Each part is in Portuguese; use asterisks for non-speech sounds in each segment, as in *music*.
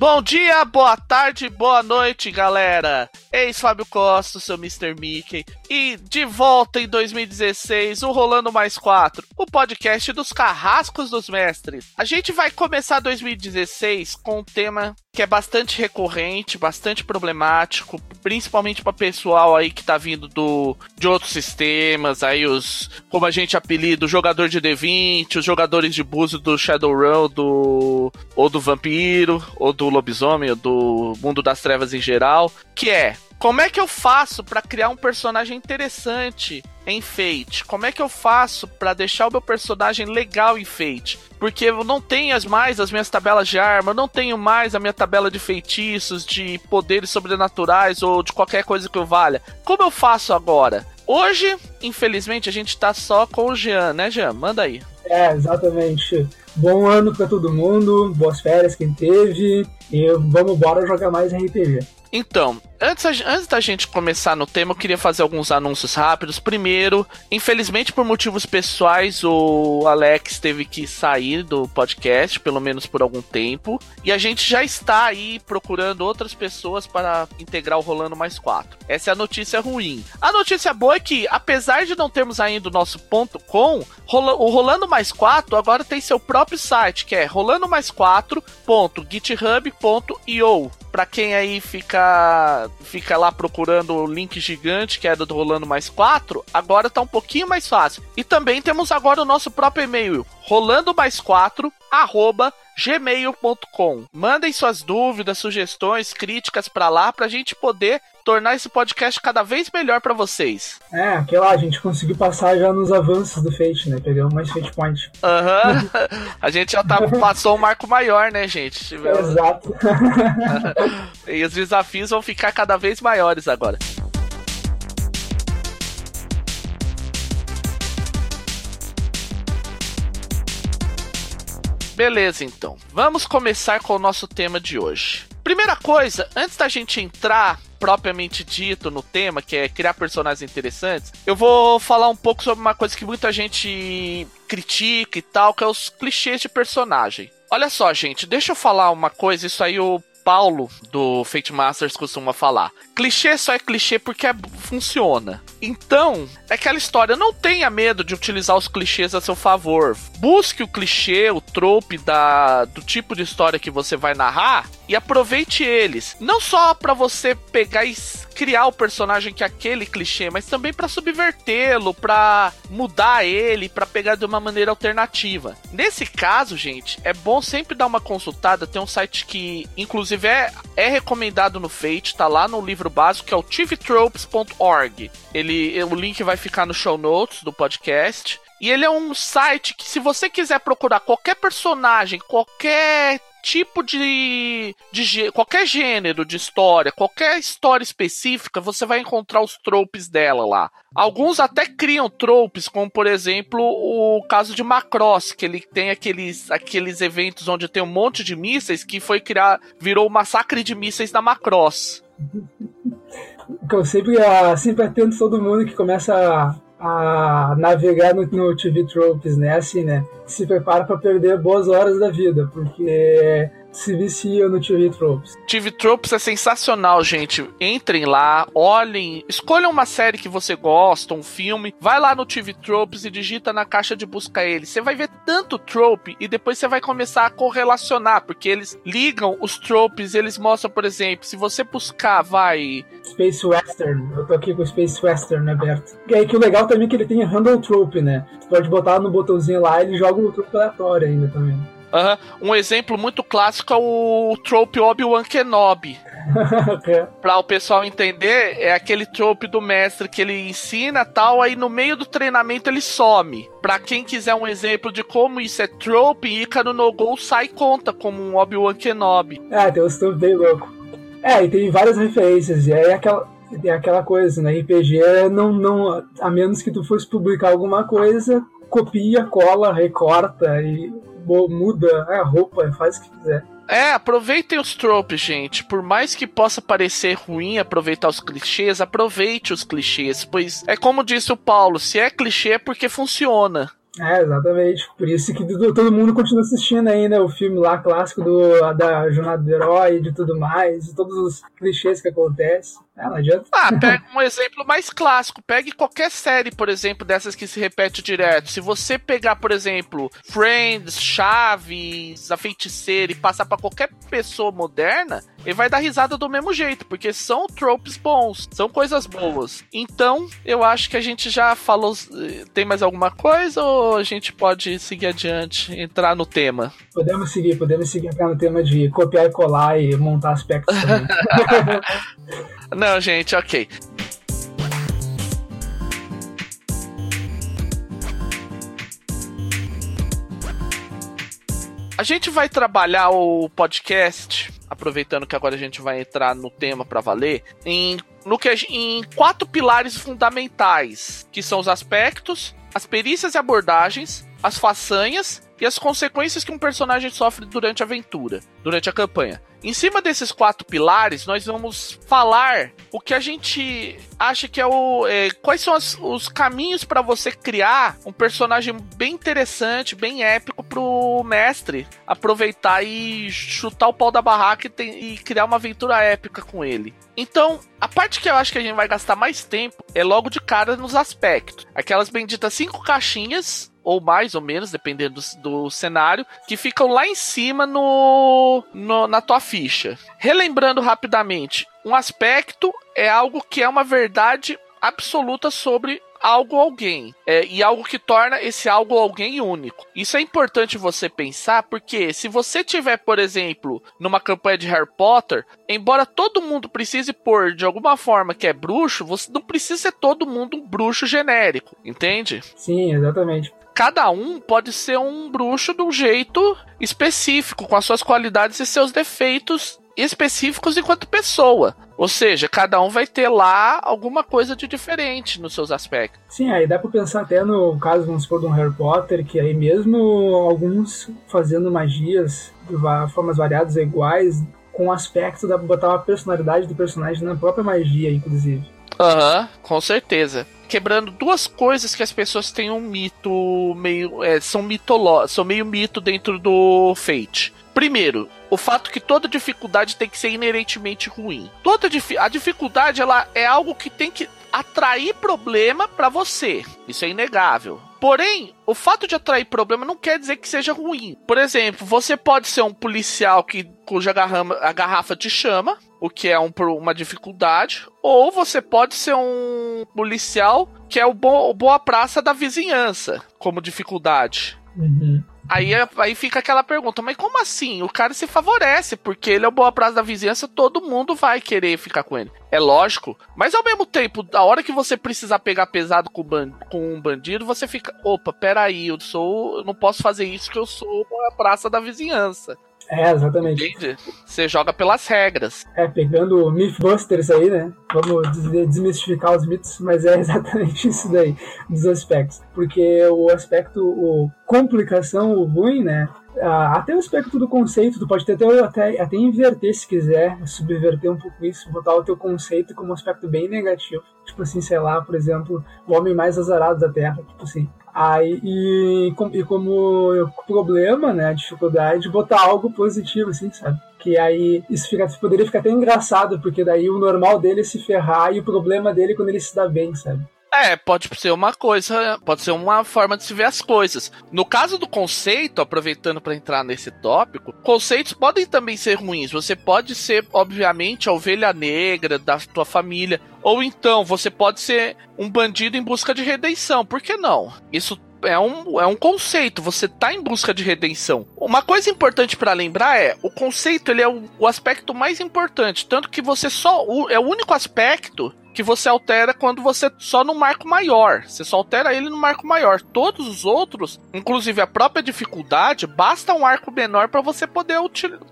Bom dia, boa tarde, boa noite, galera. Eis Fábio Costa, seu Mr. Mickey. E de volta em 2016, o Rolando Mais 4, o podcast dos carrascos dos mestres. A gente vai começar 2016 com um tema que é bastante recorrente, bastante problemático, principalmente para pessoal aí que tá vindo do de outros sistemas, aí os como a gente apelida, o jogador de D20, os jogadores de buzo do Shadowrun, do ou do vampiro, ou do lobisomem, ou do mundo das trevas em geral, que é como é que eu faço para criar um personagem interessante em Fate? Como é que eu faço para deixar o meu personagem legal em Fate? Porque eu não tenho mais as minhas tabelas de arma, eu não tenho mais a minha tabela de feitiços, de poderes sobrenaturais ou de qualquer coisa que eu valha. Como eu faço agora? Hoje, infelizmente, a gente tá só com o Jean, né, Jean? Manda aí. É, exatamente. Bom ano para todo mundo, boas férias quem teve, e vamos embora jogar mais RPG. Então, antes, antes da gente começar no tema, eu queria fazer alguns anúncios rápidos. Primeiro, infelizmente por motivos pessoais, o Alex teve que sair do podcast, pelo menos por algum tempo. E a gente já está aí procurando outras pessoas para integrar o Rolando Mais 4. Essa é a notícia ruim. A notícia boa é que, apesar de não termos ainda o nosso ponto .com, o Rolando Mais 4 agora tem seu próprio site, que é rolando mais 4.github.io. Para quem aí fica fica lá procurando o link gigante que é do Rolando Mais 4, agora tá um pouquinho mais fácil. E também temos agora o nosso próprio e-mail, rolando mais 4 arroba gmail.com. Mandem suas dúvidas, sugestões, críticas para lá pra gente poder tornar esse podcast cada vez melhor para vocês. É, aquela a gente conseguiu passar já nos avanços do Fate, né? Pegamos mais Fate Point. Aham. Uhum. *laughs* a gente já tá, passou um marco maior, né, gente? Tivemos... Exato. *laughs* e os desafios vão ficar cada vez maiores agora. Beleza, então. Vamos começar com o nosso tema de hoje. Primeira coisa, antes da gente entrar propriamente dito no tema, que é criar personagens interessantes, eu vou falar um pouco sobre uma coisa que muita gente critica e tal, que é os clichês de personagem. Olha só, gente, deixa eu falar uma coisa, isso aí o Paulo do Fate Masters costuma falar. Clichê só é clichê porque é, funciona. Então, é aquela história, não tenha medo de utilizar os clichês a seu favor. Busque o clichê, o trope da, do tipo de história que você vai narrar e aproveite eles. Não só para você pegar e criar o personagem que é aquele clichê, mas também para subvertê-lo, para mudar ele, para pegar de uma maneira alternativa. Nesse caso, gente, é bom sempre dar uma consultada. Tem um site que, inclusive, é, é recomendado no Fate, tá lá no livro básico, que é o tvtropes.org. Ele, o link vai ficar no show notes do podcast. E ele é um site que, se você quiser procurar qualquer personagem, qualquer tipo de, de qualquer gênero de história, qualquer história específica, você vai encontrar os tropes dela lá. Alguns até criam tropes, como por exemplo o caso de Macross, que ele tem aqueles, aqueles eventos onde tem um monte de mísseis que foi criar, virou o massacre de mísseis da Macross. *laughs* Sempre, sempre atento todo mundo que começa a navegar no, no TV Tropes, né? Assim, né? Se prepara para perder boas horas da vida, porque se vicia no TV Tropes. TV Tropes é sensacional, gente. Entrem lá, olhem, escolham uma série que você gosta, um filme, vai lá no TV Tropes e digita na caixa de busca ele. Você vai ver tanto trope e depois você vai começar a correlacionar, porque eles ligam os tropes, eles mostram, por exemplo, se você buscar, vai Space Western. Eu tô aqui com o Space Western aberto. E aí que o legal também é que ele tem handle trope, né? Você pode botar no botãozinho lá, ele joga o trope aleatório ainda também. Uhum. Um exemplo muito clássico é o trope Obi-Wan Kenobi. *laughs* pra o pessoal entender, é aquele trope do mestre que ele ensina tal, aí no meio do treinamento ele some. Pra quem quiser um exemplo de como isso é trope, Icaro no Gol sai conta como um Obi-Wan Kenobi. É, tem um trope bem louco. É, e tem várias referências, e aí é aquela, é aquela coisa, né? RPG não, não. A menos que tu fosse publicar alguma coisa, copia, cola, recorta e muda a roupa, faz o que quiser. É, aproveitem os tropes, gente. Por mais que possa parecer ruim aproveitar os clichês, aproveite os clichês, pois é como disse o Paulo, se é clichê é porque funciona. É, exatamente. Por isso que todo mundo continua assistindo ainda o filme lá clássico do, da jornada do herói e de tudo mais, e todos os clichês que acontecem. Não adianta. Ah, *laughs* pega um exemplo mais clássico. Pegue qualquer série, por exemplo, dessas que se repete direto. Se você pegar, por exemplo, Friends, Chaves, A Feiticeira e passar para qualquer pessoa moderna, ele vai dar risada do mesmo jeito, porque são tropes bons, são coisas boas. Então, eu acho que a gente já falou. Tem mais alguma coisa ou a gente pode seguir adiante, entrar no tema? Podemos seguir, podemos seguir entrar no tema de copiar e colar e montar aspectos também. *laughs* Não, gente, ok. A gente vai trabalhar o podcast, aproveitando que agora a gente vai entrar no tema para valer, em, no que, em quatro pilares fundamentais, que são os aspectos, as perícias e abordagens, as façanhas e as consequências que um personagem sofre durante a aventura, durante a campanha. Em cima desses quatro pilares, nós vamos falar o que a gente acha que é o. É, quais são as, os caminhos para você criar um personagem bem interessante, bem épico pro mestre aproveitar e chutar o pau da barraca e, tem, e criar uma aventura épica com ele. Então, a parte que eu acho que a gente vai gastar mais tempo é logo de cara nos aspectos. Aquelas benditas cinco caixinhas ou mais ou menos, dependendo do, do, cenário, que ficam lá em cima no, no, na tua ficha. Relembrando rapidamente, um aspecto é algo que é uma verdade absoluta sobre algo ou alguém. É, e algo que torna esse algo ou alguém único. Isso é importante você pensar, porque se você tiver, por exemplo, numa campanha de Harry Potter, embora todo mundo precise pôr de alguma forma que é bruxo, você não precisa ser todo mundo um bruxo genérico, entende? Sim, exatamente cada um pode ser um bruxo de um jeito específico, com as suas qualidades e seus defeitos específicos enquanto pessoa. Ou seja, cada um vai ter lá alguma coisa de diferente nos seus aspectos. Sim, aí dá pra pensar até no caso, vamos supor, de um Harry Potter, que aí mesmo alguns fazendo magias de formas variadas e iguais, com o aspecto da botar uma personalidade do personagem na própria magia, inclusive. Aham, uhum, com certeza quebrando duas coisas que as pessoas têm um mito meio. É, são mitoló são meio mito dentro do Fate. Primeiro, o fato que toda dificuldade tem que ser inerentemente ruim. Toda a dificuldade ela é algo que tem que atrair problema para você. Isso é inegável. Porém, o fato de atrair problema não quer dizer que seja ruim. Por exemplo, você pode ser um policial que cuja garrafa, a garrafa te chama, o que é um, uma dificuldade, ou você pode ser um policial que é o, bo, o boa praça da vizinhança, como dificuldade. Uhum. Aí, aí fica aquela pergunta, mas como assim? O cara se favorece, porque ele é o boa praça da vizinhança, todo mundo vai querer ficar com ele. É lógico, mas ao mesmo tempo, a hora que você precisar pegar pesado com, com um bandido, você fica, opa, peraí, eu sou. Eu não posso fazer isso que eu sou a praça da vizinhança. É, exatamente. Entende? Você joga pelas regras. É, pegando o Mythbusters aí, né? Vamos desmistificar os mitos, mas é *laughs* exatamente isso daí, dos aspectos. Porque o aspecto, o complicação, o ruim, né? Ah, até o aspecto do conceito, tu pode até, até, até inverter se quiser, subverter um pouco isso, botar o teu conceito como um aspecto bem negativo. Tipo assim, sei lá, por exemplo, o homem mais azarado da Terra, tipo assim. Aí, e, e como problema, né, dificuldade, botar algo positivo, assim, sabe? Que aí isso fica, poderia ficar até engraçado, porque daí o normal dele é se ferrar e o problema dele é quando ele se dá bem, sabe? É, pode ser uma coisa, pode ser uma forma de se ver as coisas. No caso do conceito, aproveitando para entrar nesse tópico, conceitos podem também ser ruins. Você pode ser, obviamente, a ovelha negra da tua família, ou então você pode ser um bandido em busca de redenção. Por que não? Isso é um, é um conceito, você tá em busca de redenção. Uma coisa importante para lembrar é, o conceito ele é o, o, aspecto mais importante, tanto que você só o, é o único aspecto que você altera quando você só no marco maior. Você só altera ele no marco maior. Todos os outros, inclusive a própria dificuldade, basta um arco menor para você poder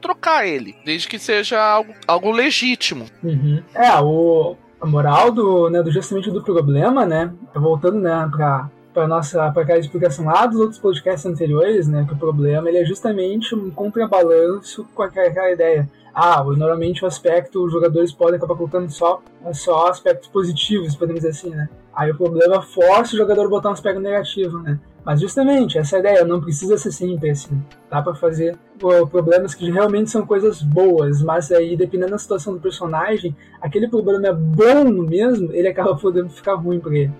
trocar ele, desde que seja algo, algo legítimo. Uhum. É, o, a moral do, né, do justamente do problema, né, voltando né, para para nossa para aquela explicação lá dos outros podcasts anteriores, né, que o problema ele é justamente um contrabalanço com aquela ideia ah, normalmente o aspecto, os jogadores podem acabar colocando só, só aspectos positivos, podemos dizer assim, né? Aí o problema força o jogador a botar um aspecto negativo, né? Mas justamente, essa ideia não precisa ser sempre assim. Dá para fazer problemas que realmente são coisas boas, mas aí, dependendo da situação do personagem, aquele problema é bom mesmo, ele acaba podendo ficar ruim para ele.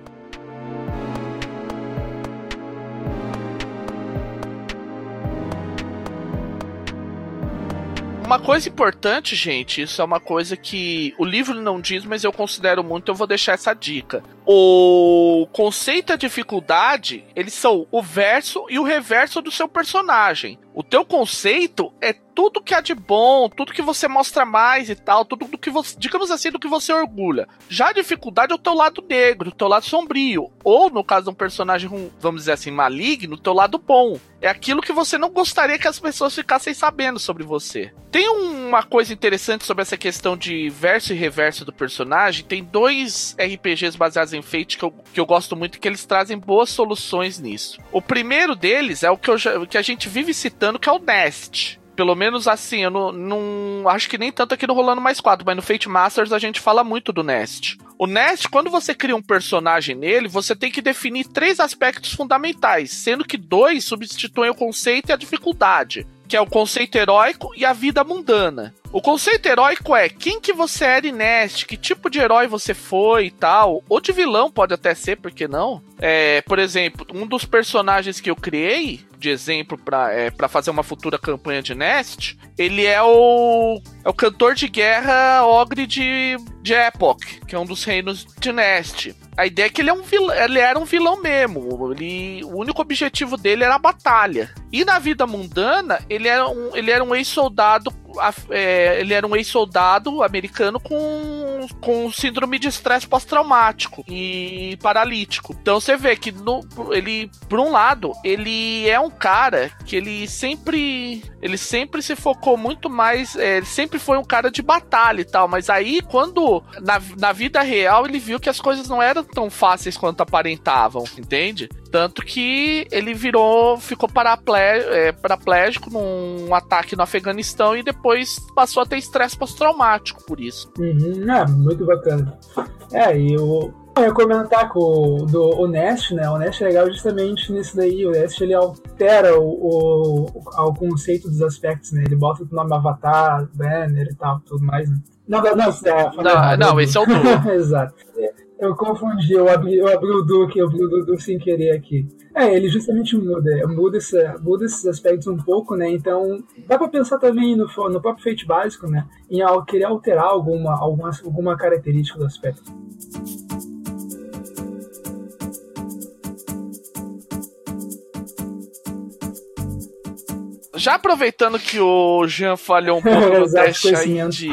Uma coisa importante, gente, isso é uma coisa que o livro não diz, mas eu considero muito, eu vou deixar essa dica. O conceito e dificuldade, eles são o verso e o reverso do seu personagem. O teu conceito é tudo que há de bom, tudo que você mostra mais e tal, tudo do que você, digamos assim, do que você orgulha. Já a dificuldade é o teu lado negro, o teu lado sombrio, ou no caso de um personagem, vamos dizer assim, maligno, o teu lado bom. É aquilo que você não gostaria que as pessoas ficassem sabendo sobre você. Tem uma coisa interessante sobre essa questão de verso e reverso do personagem. Tem dois RPGs baseados em Fate que eu, que eu gosto muito que eles trazem boas soluções nisso. O primeiro deles é o que, eu que a gente vive citando, que é o Nest. Pelo menos assim, eu não, não, Acho que nem tanto aqui no Rolando Mais 4, mas no Fate Masters a gente fala muito do Nest. O Nest, quando você cria um personagem nele, você tem que definir três aspectos fundamentais, sendo que dois substituem o conceito e a dificuldade que é o conceito heróico e a vida mundana. O conceito heróico é quem que você era em Nest, que tipo de herói você foi e tal. Ou de vilão pode até ser, por que não? É, por exemplo, um dos personagens que eu criei, de exemplo, para é, fazer uma futura campanha de Nest, ele é o, é o cantor de guerra Ogre de, de Epoch, que é um dos reinos de Nest. A ideia é que ele, é um ele era um vilão mesmo. Ele, o único objetivo dele era a batalha. E na vida mundana, ele era um, ele era um ex-soldado é, ele era um ex-soldado americano com, com síndrome de estresse pós-traumático e paralítico. Então você vê que no, ele, por um lado, ele é um cara que ele sempre ele sempre se focou muito mais, é, ele sempre foi um cara de batalha e tal, mas aí quando na, na vida real ele viu que as coisas não eram tão fáceis quanto aparentavam, entende? Tanto que ele virou, ficou é, paraplégico num ataque no Afeganistão e depois passou a ter estresse pós-traumático por isso. Uhum, é, muito bacana. É, e o, eu ia comentar com o, do, o Nest, né? O Nest é legal justamente nisso daí. O Nest ele altera o, o, o, conceito dos aspectos, né? Ele bota o nome Avatar, Banner e tal, tudo mais, né? Não, não, não, é, não, não esse é o. *laughs* Exato. Eu confundi, eu abri, eu abri o Duque, eu abri o Duque sem querer aqui. É, ele justamente muda, muda, essa, muda esses aspectos um pouco, né? Então, dá pra pensar também no, no próprio Fate básico, né? Em querer alterar alguma, alguma, alguma característica do aspecto. Já aproveitando que o Jean falhou um pouco *laughs* no teste aí de,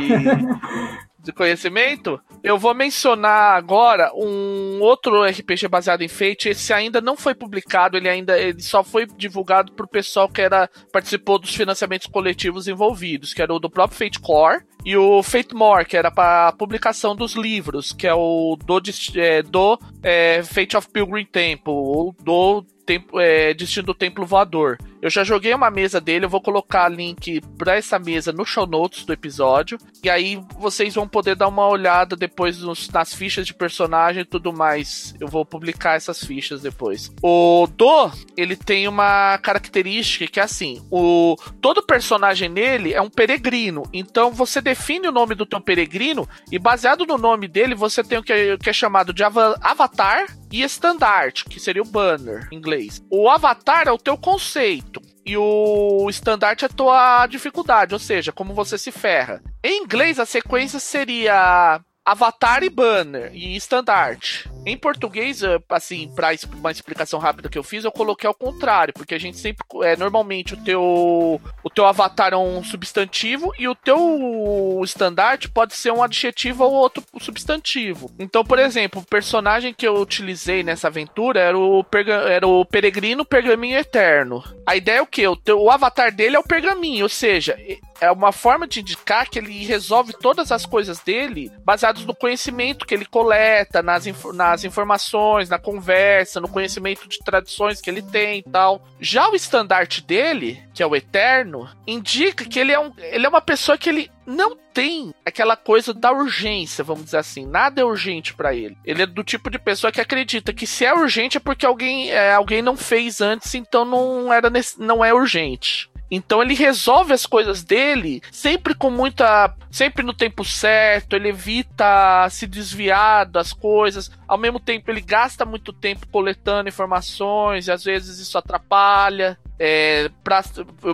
de conhecimento, eu vou mencionar agora um outro RPG baseado em Fate. Esse ainda não foi publicado, ele ainda ele só foi divulgado pro pessoal que era participou dos financiamentos coletivos envolvidos, que era o do próprio Fate Core e o Fate More, que era para publicação dos livros, que é o do, é, do é, Fate of Pilgrim Temple, ou do tempo, é, Destino do Templo Voador. Eu já joguei uma mesa dele, eu vou colocar link para essa mesa no show notes do episódio. E aí vocês vão poder dar uma olhada depois nos, nas fichas de personagem e tudo mais. Eu vou publicar essas fichas depois. O Do, ele tem uma característica que é assim: o todo personagem nele é um peregrino. Então você define o nome do teu peregrino e baseado no nome dele, você tem o que, o que é chamado de avatar e estandarte, que seria o banner em inglês. O avatar é o teu conceito. E o estandarte é a tua dificuldade, ou seja, como você se ferra. Em inglês, a sequência seria Avatar e Banner e Estandarte. Em português, assim, para uma explicação rápida que eu fiz, eu coloquei ao contrário, porque a gente sempre é normalmente o teu o teu avatar é um substantivo e o teu estandarte pode ser um adjetivo ou outro substantivo. Então, por exemplo, o personagem que eu utilizei nessa aventura era o, era o peregrino pergaminho eterno. A ideia é o que? O, teu, o avatar dele é o pergaminho, ou seja, é uma forma de indicar que ele resolve todas as coisas dele baseados no conhecimento que ele coleta, nas, inf nas informações, na conversa, no conhecimento de tradições que ele tem e tal. Já o estandarte dele, que é o Eterno, indica que ele é, um, ele é uma pessoa que ele não tem aquela coisa da urgência, vamos dizer assim. Nada é urgente para ele. Ele é do tipo de pessoa que acredita que se é urgente é porque alguém, é, alguém não fez antes, então não era não é urgente. Então ele resolve as coisas dele sempre com muita. sempre no tempo certo, ele evita se desviar das coisas. Ao mesmo tempo, ele gasta muito tempo coletando informações e às vezes isso atrapalha. É, pra,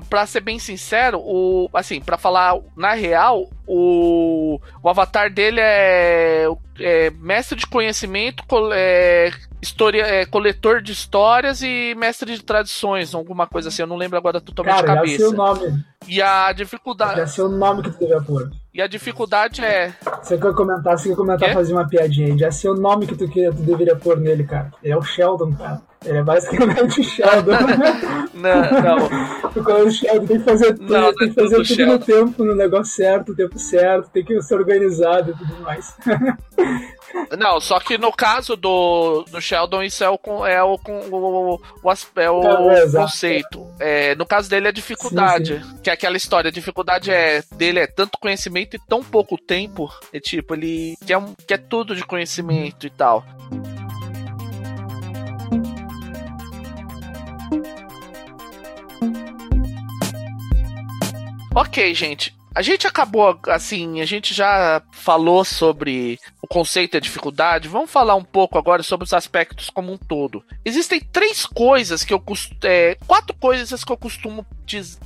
pra ser bem sincero, o, assim, para falar na real, o, o avatar dele é, é mestre de conhecimento, é, história, é, coletor de histórias e mestre de tradições, alguma coisa assim, eu não lembro agora totalmente Cara, de cabeça. Já sei o nome. E a dificuldade. Já sei o nome que tu deve pôr. E a dificuldade é. Você quer comentar, você quer comentar, Quê? fazer uma piadinha aí. Já sei o nome que tu, que tu deveria pôr nele, cara. Ele é o Sheldon, cara. Ele é basicamente o Sheldon. *laughs* *laughs* não, não. Quando o Sheldon tem que fazer tudo, não, tem que fazer tudo Sheldon. no tempo, no negócio certo, no tempo certo, tem que ser organizado e tudo mais. *laughs* Não, só que no caso do, do Sheldon, isso é o, é o, o, o, é o é, conceito. É, no caso dele é dificuldade. Sim, sim. Que é aquela história, a dificuldade é dele é tanto conhecimento e tão pouco tempo. É tipo, ele quer, quer tudo de conhecimento e tal. Ok, gente. A gente acabou assim, a gente já falou sobre o conceito e a dificuldade. Vamos falar um pouco agora sobre os aspectos como um todo. Existem três coisas que eu costumo. É, quatro coisas que eu costumo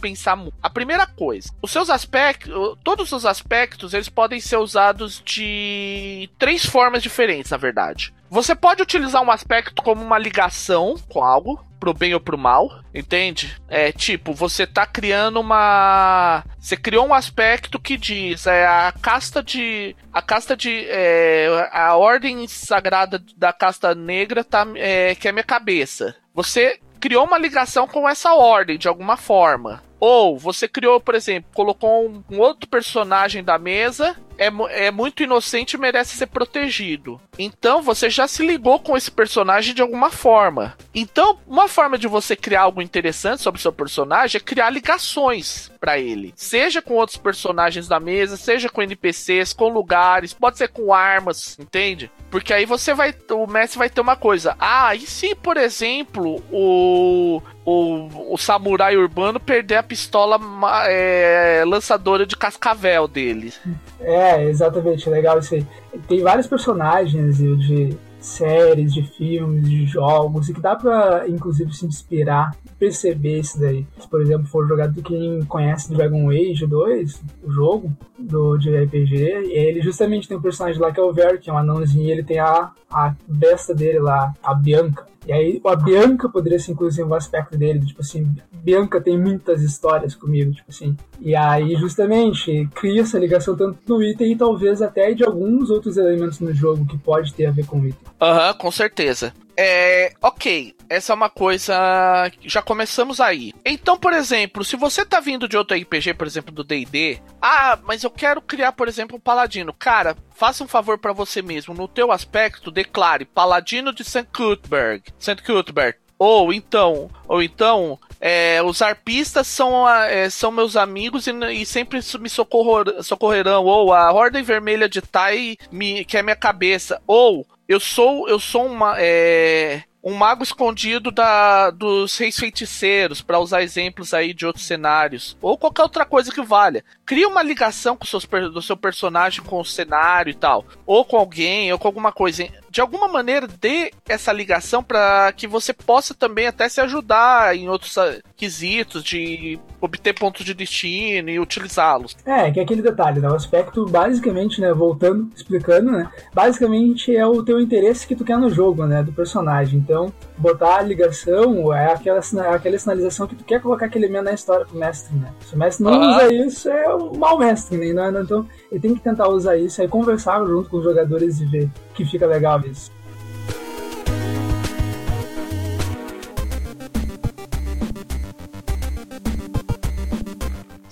pensar. A primeira coisa, os seus aspectos, todos os aspectos, eles podem ser usados de três formas diferentes, na verdade. Você pode utilizar um aspecto como uma ligação com algo, pro bem ou pro mal, entende? É tipo, você tá criando uma. Você criou um aspecto que diz é a casta de. A casta de. É, a ordem sagrada da casta negra tá, é, que é minha cabeça. Você criou uma ligação com essa ordem de alguma forma. Ou você criou, por exemplo, colocou um, um outro personagem da mesa é, é muito inocente e merece ser protegido. Então você já se ligou com esse personagem de alguma forma. Então, uma forma de você criar algo interessante sobre o seu personagem é criar ligações para ele. Seja com outros personagens da mesa, seja com NPCs, com lugares, pode ser com armas, entende? Porque aí você vai. O mestre vai ter uma coisa. Ah, e se, por exemplo, o. O, o samurai urbano perder a pistola é, lançadora de cascavel dele. É, exatamente, legal isso aí. Tem vários personagens de séries, de filmes, de jogos, e que dá pra, inclusive, se inspirar, perceber isso daí. Se, por exemplo, for jogado quem conhece Dragon Age 2, o jogo do, de RPG, ele justamente tem um personagem lá que é o Ver, que é um anãozinho, e ele tem a, a besta dele lá, a Bianca. E aí a Bianca poderia ser inclusive um aspecto dele, tipo assim, Bianca tem muitas histórias comigo, tipo assim. E aí justamente cria essa ligação tanto no item e talvez até de alguns outros elementos no jogo que pode ter a ver com o item. Aham, uhum, com certeza. É, ok, essa é uma coisa. Já começamos aí. Então, por exemplo, se você tá vindo de outro RPG, por exemplo, do DD, ah, mas eu quero criar, por exemplo, um paladino. Cara, faça um favor para você mesmo. No teu aspecto, declare Paladino de St. Cuthbert. St. Cuthbert. Ou então, ou então, é, os arpistas são, é, são meus amigos e, e sempre me socorrer, socorrerão. Ou a Ordem Vermelha de Tai me, que é minha cabeça. Ou eu sou eu sou uma é, um mago escondido da, dos reis feiticeiros, para usar exemplos aí de outros cenários, ou qualquer outra coisa que valha. Cria uma ligação com seus, do seu personagem com o cenário e tal, ou com alguém, ou com alguma coisa de alguma maneira dê essa ligação para que você possa também até se ajudar em outros quesitos de obter pontos de destino e utilizá-los. É, que é aquele detalhe, né? O aspecto basicamente, né, voltando, explicando, né? Basicamente é o teu interesse que tu quer no jogo, né, do personagem. Então, botar a ligação é aquela, aquela sinalização que tu quer colocar aquele elemento na história pro mestre, né? Se o mestre não ah. usa isso, é um mau mestre, né? Então, ele tem que tentar usar isso aí, conversar junto com os jogadores e ver que fica legal isso.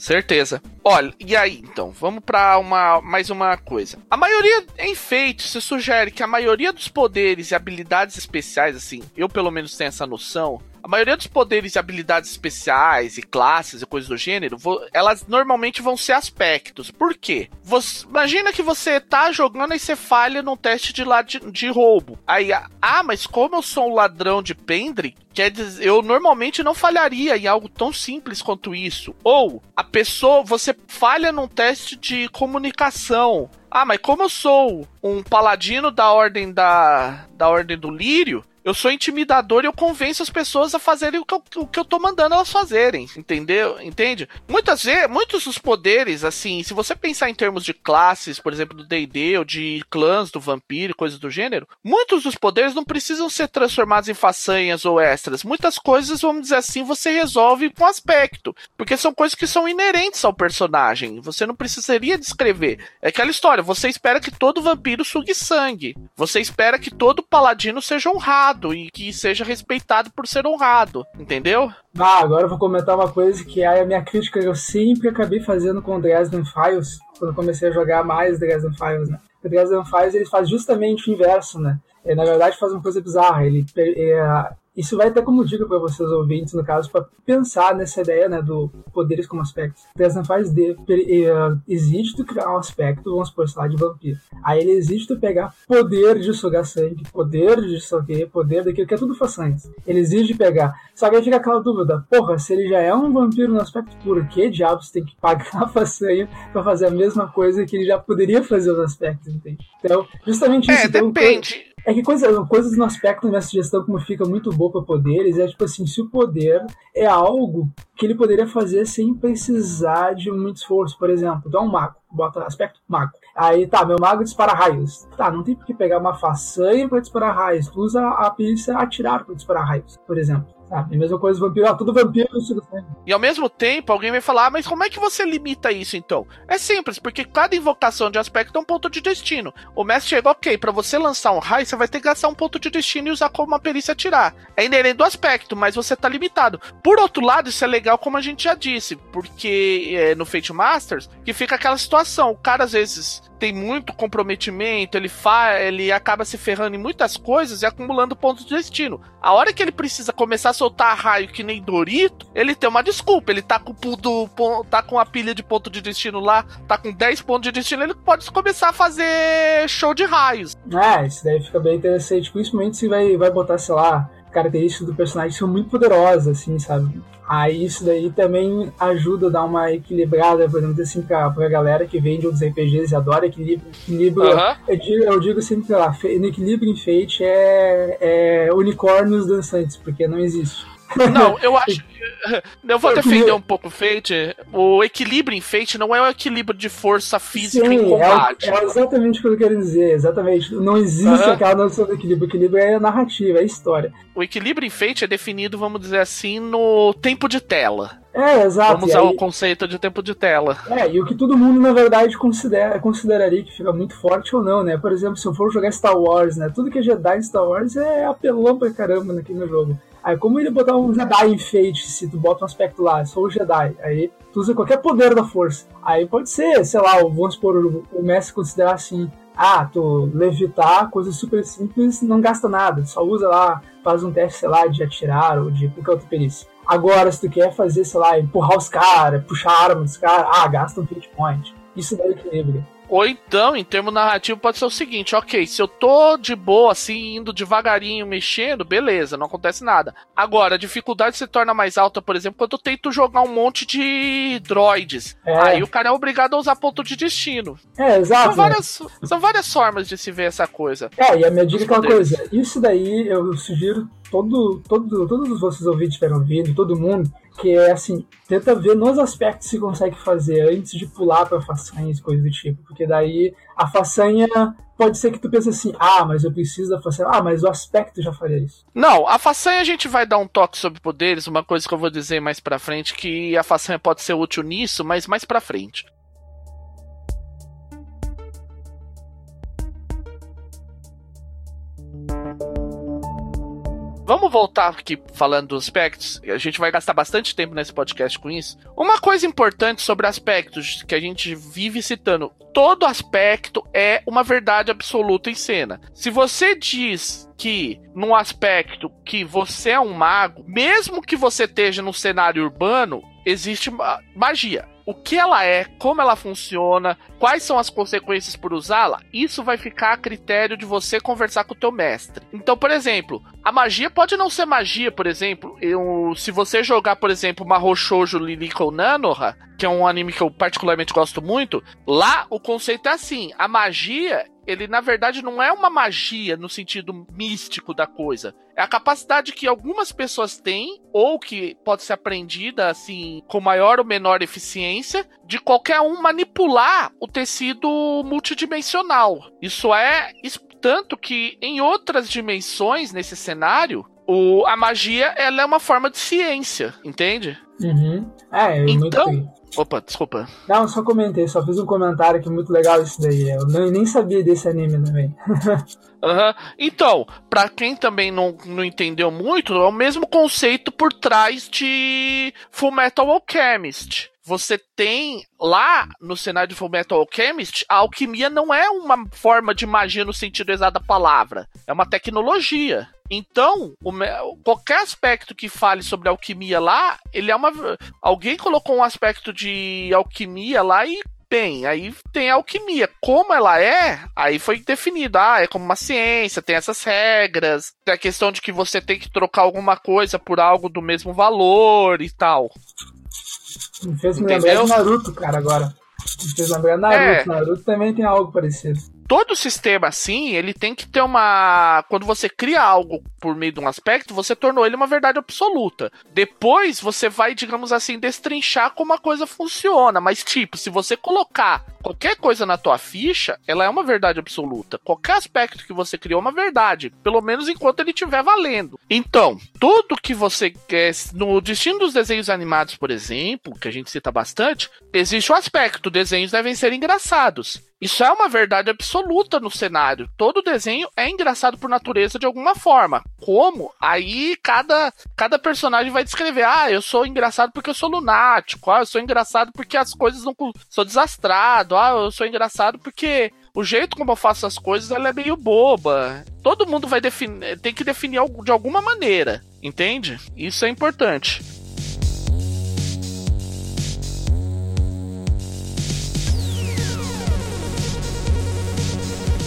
Certeza. Olha, e aí então? Vamos para uma mais uma coisa. A maioria em feito se sugere que a maioria dos poderes e habilidades especiais, assim, eu pelo menos tenho essa noção, a maioria dos poderes e habilidades especiais e classes e coisas do gênero, elas normalmente vão ser aspectos. Por quê? Você, imagina que você tá jogando e você falha num teste de, de, de roubo. Aí, ah, mas como eu sou um ladrão de pendre, quer dizer, eu normalmente não falharia em algo tão simples quanto isso. Ou a pessoa, você falha num teste de comunicação. Ah, mas como eu sou um paladino da ordem da, da ordem do lírio, eu sou intimidador e eu convenço as pessoas a fazerem o que eu, o que eu tô mandando elas fazerem, entendeu? Entende? Muitas vezes, muitos dos poderes, assim, se você pensar em termos de classes, por exemplo, do D&D ou de clãs do vampiro, coisas do gênero, muitos dos poderes não precisam ser transformados em façanhas ou extras. Muitas coisas, vamos dizer assim, você resolve com aspecto, porque são coisas que são inerentes ao personagem. Você não precisaria descrever. É aquela história, você espera que todo vampiro sugue sangue. Você espera que todo paladino seja honrado honrado e que seja respeitado por ser honrado, entendeu? Ah, agora eu vou comentar uma coisa que é a minha crítica que eu sempre acabei fazendo com o Dresden Files, quando comecei a jogar mais Dresden Files, né? O Dresden Files ele faz justamente o inverso, né? Ele, na verdade, faz uma coisa bizarra. Ele, ele, isso vai até como dica para vocês ouvintes, no caso, para pensar nessa ideia né, do poderes como aspectos. Tesla faz de, uh, existe tu criar um aspecto, vamos supor, lá, de vampiro. Aí ele existe tu pegar poder de sugar sangue, poder de sei poder daquilo que é tudo façanhas. Ele exige pegar. Só que aí fica aquela dúvida, porra, se ele já é um vampiro no aspecto, por que diabos tem que pagar a *laughs* façanha para fazer a mesma coisa que ele já poderia fazer nos aspectos, entende? Então, justamente isso. É, então, depende. É que coisa, coisas no aspecto da minha sugestão, como fica muito boa para poderes, é tipo assim, se o poder é algo que ele poderia fazer sem precisar de muito esforço. Por exemplo, dá um mago, bota aspecto mago. Aí tá, meu mago dispara raios. Tá, não tem por que pegar uma façanha para disparar raios. Tu usa a perícia atirar para disparar raios, por exemplo. Sabe? A mesma coisa vampiro, ah, tudo vampiro E ao mesmo tempo, alguém vai falar, ah, mas como é que você limita isso então? É simples, porque cada invocação de aspecto é um ponto de destino. O mestre chega, ok, para você lançar um raio, você vai ter que gastar um ponto de destino e usar como uma perícia atirar. É inerente do aspecto, mas você tá limitado. Por outro lado, isso é legal, como a gente já disse, porque é, no Fate Masters, que fica aquela situação, o cara às vezes tem muito comprometimento, ele fa ele acaba se ferrando em muitas coisas e acumulando pontos de destino. A hora que ele precisa começar a soltar raio que nem Dorito, ele tem uma desculpa. Ele tá com, do, tá com a pilha de ponto de destino lá, tá com 10 pontos de destino, ele pode começar a fazer show de raios. É, isso daí fica bem interessante, principalmente se vai, vai botar, sei lá, características do personagem são muito poderosas, assim, sabe? Aí isso daí também ajuda a dar uma equilibrada, por exemplo, assim, pra, pra galera que vende outros RPGs e adora equilíbrio. equilíbrio uhum. eu, digo, eu digo sempre lá, no equilíbrio em Fate é, é unicórnios dançantes, porque não existe. Não, eu acho. *laughs* Eu vou defender um pouco o Fate. O equilíbrio em Fate não é o equilíbrio de força física Sim, em combate. É, é, exatamente o que eu quero dizer. Exatamente. Não existe aquela noção do equilíbrio. O equilíbrio é narrativa, é história. O equilíbrio em Fate é definido, vamos dizer assim, no tempo de tela. É, exato. Vamos usar aí... o conceito de tempo de tela. É, e o que todo mundo, na verdade, considera, consideraria que fica muito forte ou não, né? Por exemplo, se eu for jogar Star Wars, né? Tudo que é Jedi em Star Wars é apelão pra caramba naquele jogo. Aí como ele botar um Jedi em Fate, se tu bota um aspecto lá, sou o Jedi, aí tu usa qualquer poder da força. Aí pode ser, sei lá, vamos supor, o, mestre considerar assim, ah, tu levitar, coisa super simples, não gasta nada, só usa lá, faz um teste, sei lá, de atirar ou de qualquer outra perícia. Agora, se tu quer fazer, sei lá, empurrar os caras, puxar a arma dos caras, ah, gasta um fate point. Isso daí equilíbrio. Ou então, em termo narrativo, pode ser o seguinte: ok, se eu tô de boa, assim, indo devagarinho, mexendo, beleza, não acontece nada. Agora, a dificuldade se torna mais alta, por exemplo, quando eu tento jogar um monte de droids. É. Aí o cara é obrigado a usar ponto de destino. É, exato. São várias, são várias formas de se ver essa coisa. É, e a minha dica é uma coisa: isso daí eu sugiro todo, todo, todos os vocês ouvintes tiveram ouvido, todo mundo, que é assim, tenta ver nos aspectos que consegue fazer antes de pular para façanhas coisas do tipo, porque daí a façanha pode ser que tu pense assim, ah, mas eu preciso da façanha, ah, mas o aspecto já faria isso. Não, a façanha a gente vai dar um toque sobre poderes, uma coisa que eu vou dizer mais pra frente, que a façanha pode ser útil nisso, mas mais pra frente. Vamos voltar aqui falando dos aspectos. A gente vai gastar bastante tempo nesse podcast com isso. Uma coisa importante sobre aspectos que a gente vive citando: todo aspecto é uma verdade absoluta em cena. Se você diz que num aspecto que você é um mago, mesmo que você esteja no cenário urbano, existe magia o que ela é, como ela funciona, quais são as consequências por usá-la, isso vai ficar a critério de você conversar com o teu mestre. Então, por exemplo, a magia pode não ser magia, por exemplo, eu, se você jogar, por exemplo, Mahou Shoujo Liliko Nanoha, que é um anime que eu particularmente gosto muito, lá o conceito é assim, a magia ele na verdade não é uma magia no sentido místico da coisa. É a capacidade que algumas pessoas têm, ou que pode ser aprendida assim, com maior ou menor eficiência, de qualquer um manipular o tecido multidimensional. Isso é tanto que em outras dimensões nesse cenário, o, a magia ela é uma forma de ciência, entende? Uhum. É, é então, muito... Opa, desculpa. Não, só comentei, só fiz um comentário que é muito legal isso daí. Eu nem sabia desse anime também. *laughs* Uhum. Então, para quem também não, não entendeu muito, é o mesmo conceito por trás de Full Metal Alchemist. Você tem lá no cenário de Full Metal Alchemist, a alquimia não é uma forma de magia no sentido exato da palavra, é uma tecnologia. Então, qualquer aspecto que fale sobre alquimia lá, ele é uma. Alguém colocou um aspecto de alquimia lá e bem, aí tem a alquimia. Como ela é, aí foi definido. Ah, é como uma ciência, tem essas regras. Tem a questão de que você tem que trocar alguma coisa por algo do mesmo valor e tal. Me fez me lembrar de Naruto, cara, agora. Me fez lembrar Naruto. É. Naruto também tem algo parecido todo sistema assim, ele tem que ter uma. Quando você cria algo por meio de um aspecto, você tornou ele uma verdade absoluta. Depois você vai, digamos assim, destrinchar como a coisa funciona. Mas, tipo, se você colocar qualquer coisa na tua ficha, ela é uma verdade absoluta. Qualquer aspecto que você criou é uma verdade. Pelo menos enquanto ele estiver valendo. Então, tudo que você quer. No destino dos desenhos animados, por exemplo, que a gente cita bastante, existe o um aspecto: desenhos devem ser engraçados. Isso é uma verdade absoluta no cenário. Todo desenho é engraçado por natureza de alguma forma. Como? Aí cada, cada personagem vai descrever: ah, eu sou engraçado porque eu sou lunático, ah, eu sou engraçado porque as coisas não. sou desastrado, ah, eu sou engraçado porque o jeito como eu faço as coisas ela é meio boba. Todo mundo vai definir, tem que definir de alguma maneira, entende? Isso é importante.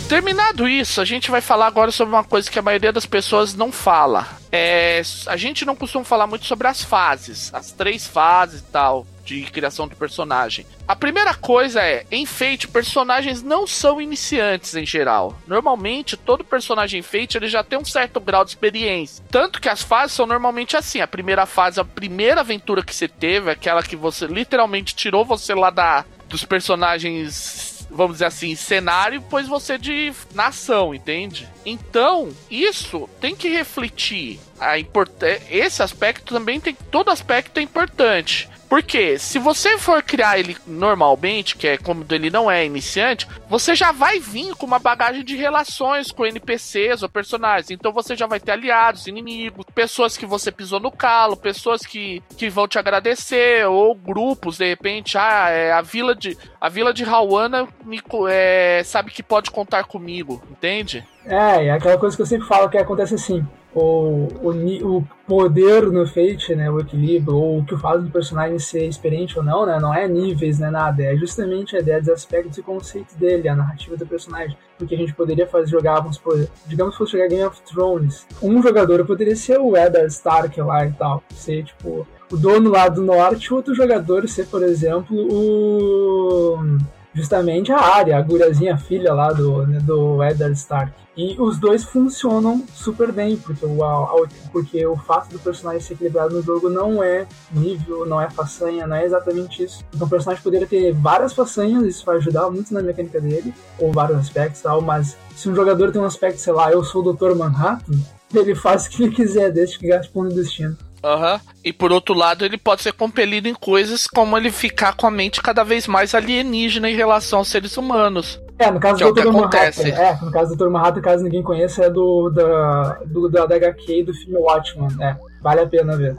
Terminado isso, a gente vai falar agora sobre uma coisa que a maioria das pessoas não fala. É, a gente não costuma falar muito sobre as fases, as três fases e tal de criação do personagem. A primeira coisa é, em Fate, personagens não são iniciantes em geral. Normalmente, todo personagem Fate ele já tem um certo grau de experiência. Tanto que as fases são normalmente assim. A primeira fase, a primeira aventura que você teve, aquela que você literalmente tirou você lá da dos personagens vamos dizer assim, cenário, pois você de nação, entende? Então, isso tem que refletir a importância. Esse aspecto também tem. Todo aspecto é importante. Porque se você for criar ele normalmente, que é como ele não é iniciante, você já vai vir com uma bagagem de relações com NPCs ou personagens. Então você já vai ter aliados, inimigos, pessoas que você pisou no calo, pessoas que, que vão te agradecer, ou grupos, de repente, ah, é, a vila de a vila de Hawana me, é, sabe que pode contar comigo, entende? É, é aquela coisa que eu sempre falo que acontece assim o, o, o poder no Fate, né, o equilíbrio, ou o que faz o personagem ser experiente ou não, né, não é níveis, né, nada, é justamente a ideia dos aspectos e conceitos dele, a narrativa do personagem. Porque a gente poderia fazer, jogar, vamos supor, digamos fosse jogar Game of Thrones, um jogador poderia ser o Eddard Stark lá e tal, ser, tipo, o dono lá do norte, outro jogador ser, por exemplo, o justamente a área, a guriazinha filha lá do, né, do Eddard Stark. E os dois funcionam super bem, porque o, porque o fato do personagem ser equilibrado no jogo não é nível, não é façanha, não é exatamente isso. Então o personagem poderia ter várias façanhas, isso vai ajudar muito na mecânica dele, ou vários aspectos tal, mas se um jogador tem um aspecto, sei lá, eu sou o Dr. Manhattan, *laughs* ele faz o que ele quiser, desde que gaste ponto de destino. Uhum. E por outro lado, ele pode ser compelido em coisas como ele ficar com a mente cada vez mais alienígena em relação aos seres humanos. É, no caso Que é do Dr. Manhattan. acontece. É, no caso do Dr. Manhattan, caso ninguém conheça, é do da, do, da, da HQ e do filme Watchmen. É, vale a pena ver.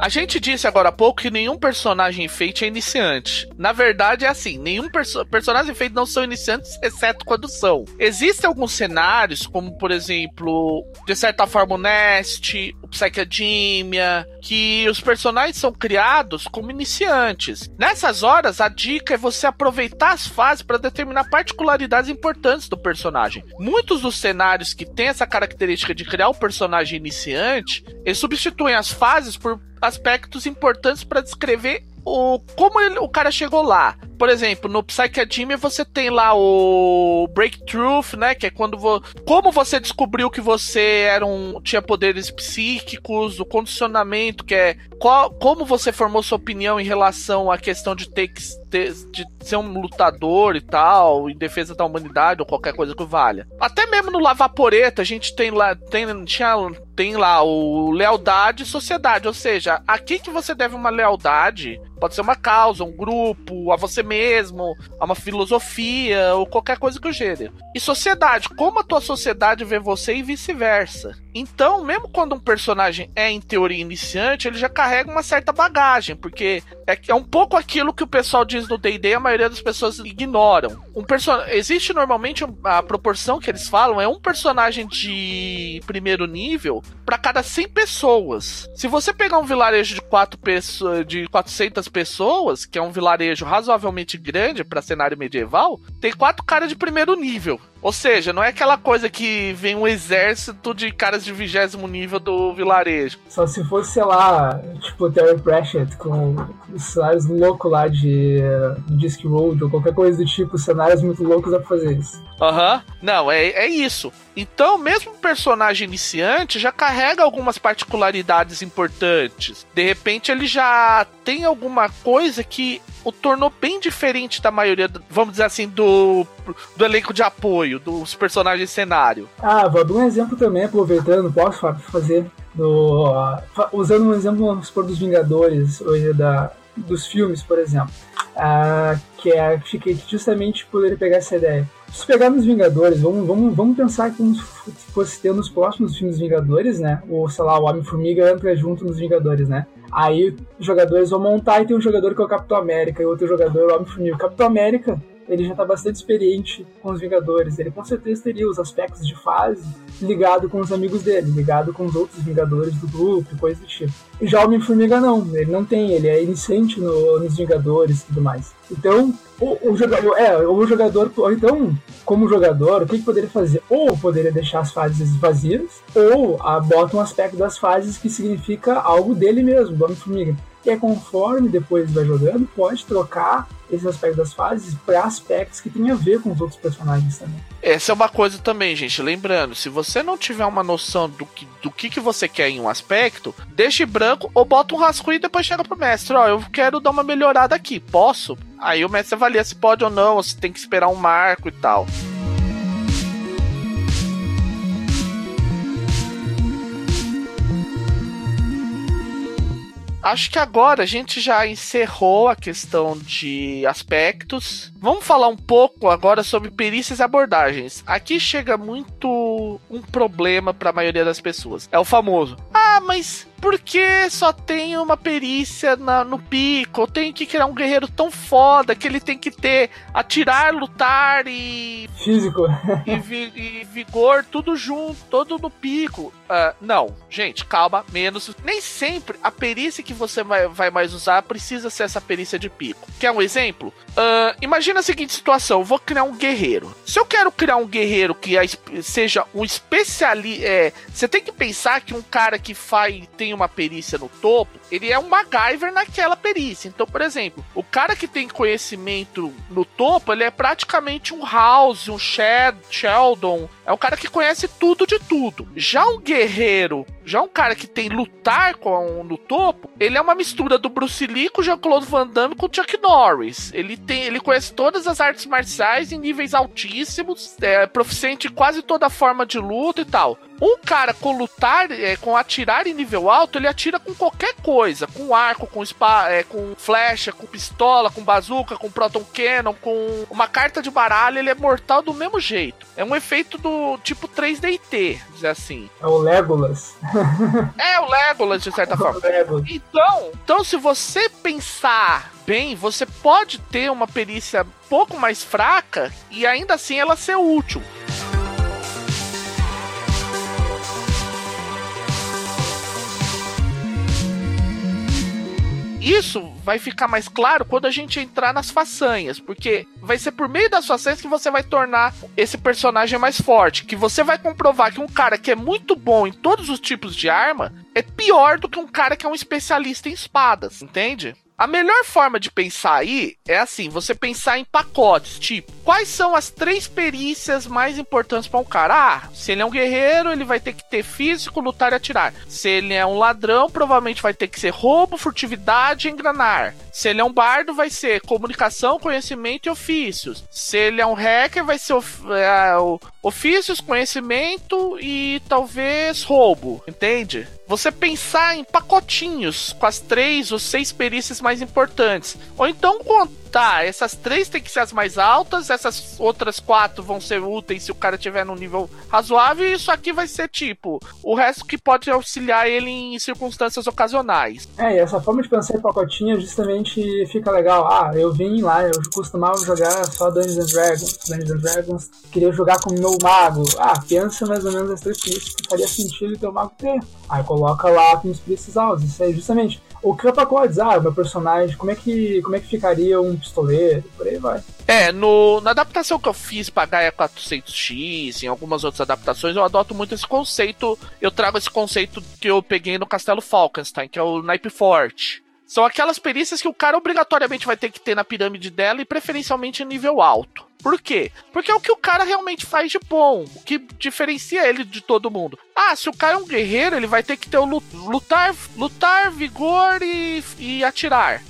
A gente disse agora há pouco que nenhum personagem feito é iniciante. Na verdade, é assim: nenhum perso personagem feito não são iniciantes, exceto quando são. Existem alguns cenários, como por exemplo, de certa forma, o Nest, Psychedemia, que os personagens são criados como iniciantes. Nessas horas, a dica é você aproveitar as fases para determinar particularidades importantes do personagem. Muitos dos cenários que têm essa característica de criar o personagem iniciante, eles substituem as fases por aspectos importantes para descrever o como ele, o cara chegou lá. Por exemplo, no Psychedemia você tem lá o Breakthrough, né, que é quando vo, como você descobriu que você era um tinha poderes psíquicos, o condicionamento, que é qual, como você formou sua opinião em relação à questão de ter que ter, de ser um lutador e tal, em defesa da humanidade ou qualquer coisa que valha. Até mesmo no Lavaporeta a gente tem lá tem tinha tem lá o lealdade e sociedade, ou seja, aqui que você deve uma lealdade, pode ser uma causa, um grupo, a você mesmo, a uma filosofia ou qualquer coisa que o gênero. E sociedade, como a tua sociedade vê você e vice-versa. Então, mesmo quando um personagem é em teoria iniciante, ele já carrega uma certa bagagem, porque é, é um pouco aquilo que o pessoal diz no D&D, a maioria das pessoas ignoram. Um person... existe normalmente a proporção que eles falam é um personagem de primeiro nível para cada 100 pessoas. Se você pegar um vilarejo de quatro pessoas, de 400 pessoas, que é um vilarejo razoavelmente grande para cenário medieval, tem quatro caras de primeiro nível. Ou seja, não é aquela coisa que vem um exército de caras de vigésimo nível do vilarejo. Só se fosse, sei lá, tipo Terry Pratchett com os cenários loucos lá de, de Discworld ou qualquer coisa do tipo, cenários muito loucos dá pra fazer isso. Aham. Uhum. Não, é, é isso. Então, mesmo um personagem iniciante já carrega algumas particularidades importantes. De repente, ele já tem alguma coisa que o tornou bem diferente da maioria, vamos dizer assim, do, do elenco de apoio, dos personagens cenário. Ah, vou dar um exemplo também, aproveitando, posso fazer? Do, usando um exemplo, vamos supor, dos Vingadores, ou da, dos filmes, por exemplo. Ah, que é que justamente poderia pegar essa ideia. Se pegar nos Vingadores, vamos, vamos, vamos pensar como se fosse ter nos próximos filmes Vingadores, né? Ou sei lá, o Homem-Formiga entra junto nos Vingadores, né? Aí os jogadores vão montar e tem um jogador que é o Capitão América e outro jogador é o Homem-Formiga. O Capitão América ele já está bastante experiente com os Vingadores. Ele com certeza teria os aspectos de fase ligado com os amigos dele, ligado com os outros Vingadores do grupo, coisa do tipo. Já o Homem-Formiga não, ele não tem, ele é iniciante no, nos Vingadores e tudo mais. Então, o, o, jogador, é, o jogador, então, como jogador, o que, que poderia fazer? Ou poderia deixar as fases vazias, ou ah, bota um aspecto das fases que significa algo dele mesmo, do Homem-Formiga. E é conforme depois vai jogando, pode trocar esse aspecto das fases para aspectos que tem a ver com os outros personagens também. Essa é uma coisa também, gente. Lembrando, se você não tiver uma noção do que, do que, que você quer em um aspecto, deixe branco ou bota um rascunho e depois chega pro mestre. Ó, eu quero dar uma melhorada aqui, posso? Aí o mestre avalia se pode ou não, ou se tem que esperar um marco e tal. Acho que agora a gente já encerrou a questão de aspectos. Vamos falar um pouco agora sobre perícias e abordagens. Aqui chega muito um problema para a maioria das pessoas. É o famoso: "Ah, mas por que só tem uma perícia na, no pico? Eu tenho que criar um guerreiro tão foda que ele tem que ter atirar, lutar e. Físico. e, vi, e vigor, tudo junto, todo no pico. Uh, não, gente, calma, menos. Nem sempre a perícia que você vai, vai mais usar precisa ser essa perícia de pico. Quer um exemplo? Uh, imagina a seguinte situação: eu vou criar um guerreiro. Se eu quero criar um guerreiro que seja um especialista. É, você tem que pensar que um cara que faz. tem uma perícia no topo, ele é um MacGyver naquela perícia. Então, por exemplo, o cara que tem conhecimento no topo, ele é praticamente um House, um Sheldon, é um cara que conhece tudo de tudo. Já um guerreiro Já um cara que tem lutar com no topo, ele é uma mistura do Bruce Lee com o Jean-Claude Van Damme com o Chuck Norris. Ele tem, ele conhece todas as artes marciais em níveis altíssimos, é proficiente em quase toda forma de luta e tal. Um cara com lutar, é, com atirar em nível alto, ele atira com qualquer coisa. Com arco, com spa, é, com flecha, com pistola, com bazuca, com proton cannon, com uma carta de baralho, ele é mortal do mesmo jeito. É um efeito do tipo 3DT, dizer assim. É o Legolas. *laughs* é o Legolas, de certa *laughs* forma. Então, então, se você pensar bem, você pode ter uma perícia um pouco mais fraca e ainda assim ela ser útil. Isso vai ficar mais claro quando a gente entrar nas façanhas, porque vai ser por meio das façanhas que você vai tornar esse personagem mais forte, que você vai comprovar que um cara que é muito bom em todos os tipos de arma é pior do que um cara que é um especialista em espadas, entende? A melhor forma de pensar aí é assim: você pensar em pacotes, tipo, quais são as três perícias mais importantes para um cara? Ah, se ele é um guerreiro, ele vai ter que ter físico, lutar e atirar. Se ele é um ladrão, provavelmente vai ter que ser roubo, furtividade e engranar. Se ele é um bardo, vai ser comunicação, conhecimento e ofícios. Se ele é um hacker, vai ser of é, ofícios, conhecimento e talvez roubo, entende? Você pensar em pacotinhos com as três ou seis perícias mais importantes. Ou então tá, essas três tem que ser as mais altas, essas outras quatro vão ser úteis se o cara tiver num nível razoável, e isso aqui vai ser tipo o resto que pode auxiliar ele em circunstâncias ocasionais. É, e essa forma de pensar em pacotinho justamente fica legal. Ah, eu vim lá, eu costumava jogar só Dungeons and Dragons, Dungeons and Dragons, queria jogar com o meu mago. Ah, pensa mais ou menos as três pistas que faria sentido o teu mago ter. Aí coloca lá com os preços altos. Isso aí justamente o que é pacotes, ah, meu personagem, como é que como é que ficaria um pistoleiro, por aí vai. É, no, na adaptação que eu fiz pra Gaia 400X, em algumas outras adaptações, eu adoto muito esse conceito. Eu trago esse conceito que eu peguei no Castelo Falkenstein, que é o Naipe Forte. São aquelas perícias que o cara obrigatoriamente vai ter que ter na pirâmide dela e preferencialmente em nível alto. Por quê? Porque é o que o cara realmente faz de bom, o que diferencia ele de todo mundo. Ah, se o cara é um guerreiro, ele vai ter que ter o lutar, lutar, vigor e, e atirar.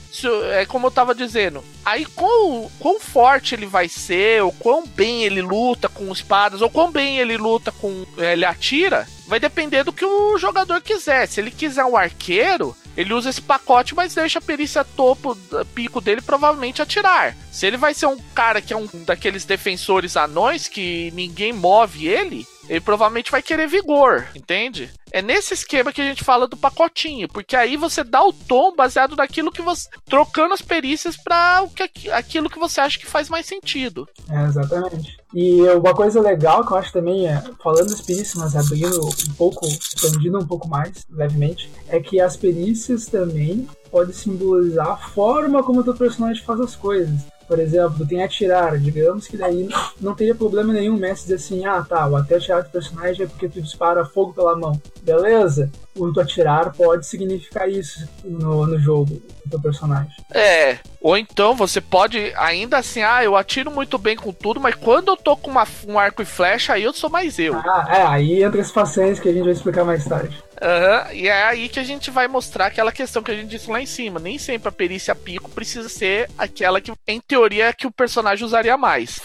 é como eu tava dizendo. Aí, quão, quão forte ele vai ser, ou quão bem ele luta com espadas, ou quão bem ele luta com. ele atira, vai depender do que o jogador quiser. Se ele quiser um arqueiro, ele usa esse pacote, mas deixa a perícia topo, pico dele, provavelmente atirar. Se ele vai ser um cara que é um daqueles defensores anões que ninguém move ele, ele provavelmente vai querer vigor, entende? É nesse esquema que a gente fala do pacotinho, porque aí você dá o tom baseado naquilo que você. trocando as perícias para aquilo que você acha que faz mais sentido. É, exatamente. E uma coisa legal que eu acho também, é, falando das perícias, mas abrindo um pouco, expandindo um pouco mais, levemente, é que as perícias também podem simbolizar a forma como o teu personagem faz as coisas. Por exemplo, tem atirar, digamos que daí não teria problema nenhum o mestre dizer assim, ah tá, o até atirar do personagem é porque tu dispara fogo pela mão. Beleza, o tu atirar pode significar isso no, no jogo do teu personagem. É, ou então você pode ainda assim, ah, eu atiro muito bem com tudo, mas quando eu tô com uma, um arco e flecha, aí eu sou mais eu. Ah, é, aí entra as façanhas que a gente vai explicar mais tarde. Uhum, e é aí que a gente vai mostrar aquela questão que a gente disse lá em cima. Nem sempre a perícia pico precisa ser aquela que, em teoria, é que o personagem usaria mais.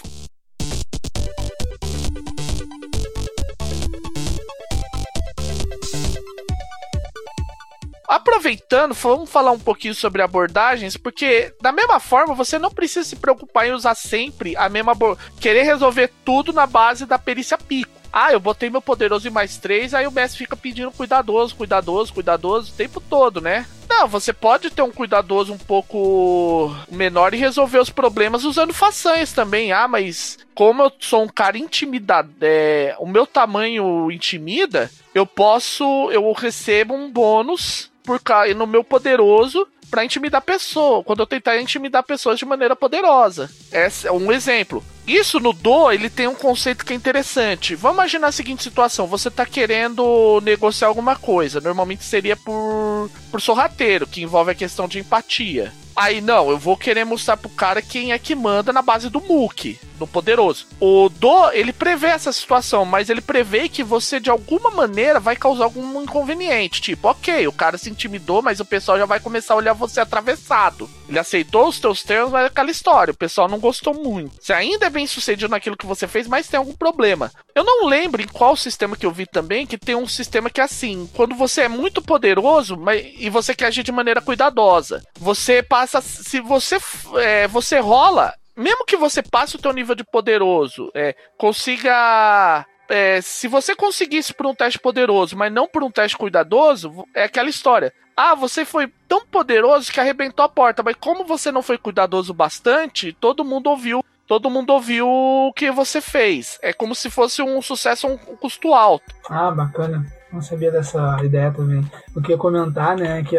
Aproveitando, vamos falar um pouquinho sobre abordagens, porque da mesma forma você não precisa se preocupar em usar sempre a mesma querer resolver tudo na base da perícia pico. Ah, eu botei meu poderoso em mais três, aí o mestre fica pedindo cuidadoso, cuidadoso, cuidadoso o tempo todo, né? Não, você pode ter um cuidadoso um pouco menor e resolver os problemas usando façanhas também. Ah, mas como eu sou um cara intimidado, é, o meu tamanho intimida, eu posso, eu recebo um bônus por no meu poderoso para intimidar pessoa, quando eu tentar intimidar pessoas de maneira poderosa. Esse é um exemplo. Isso no Do, ele tem um conceito que é interessante. Vamos imaginar a seguinte situação: você está querendo negociar alguma coisa. Normalmente seria por, por sorrateiro, que envolve a questão de empatia. Aí não, eu vou querer mostrar pro cara quem é que manda na base do Mook, do poderoso. O Do, ele prevê essa situação, mas ele prevê que você de alguma maneira vai causar algum inconveniente. Tipo, ok, o cara se intimidou, mas o pessoal já vai começar a olhar você atravessado. Ele aceitou os teus termos, mas é aquela história, o pessoal não gostou muito. Você ainda é bem sucedido naquilo que você fez, mas tem algum problema. Eu não lembro em qual sistema que eu vi também que tem um sistema que é assim: quando você é muito poderoso mas, e você quer agir de maneira cuidadosa, você passa. Se você, é, você rola, mesmo que você passe o teu nível de poderoso, é, consiga. É, se você conseguisse por um teste poderoso, mas não por um teste cuidadoso, é aquela história. Ah, você foi tão poderoso que arrebentou a porta, mas como você não foi cuidadoso bastante, todo mundo ouviu todo mundo ouviu o que você fez. É como se fosse um sucesso a um custo alto. Ah, bacana. Não sabia dessa ideia também. O que ia comentar, né, é que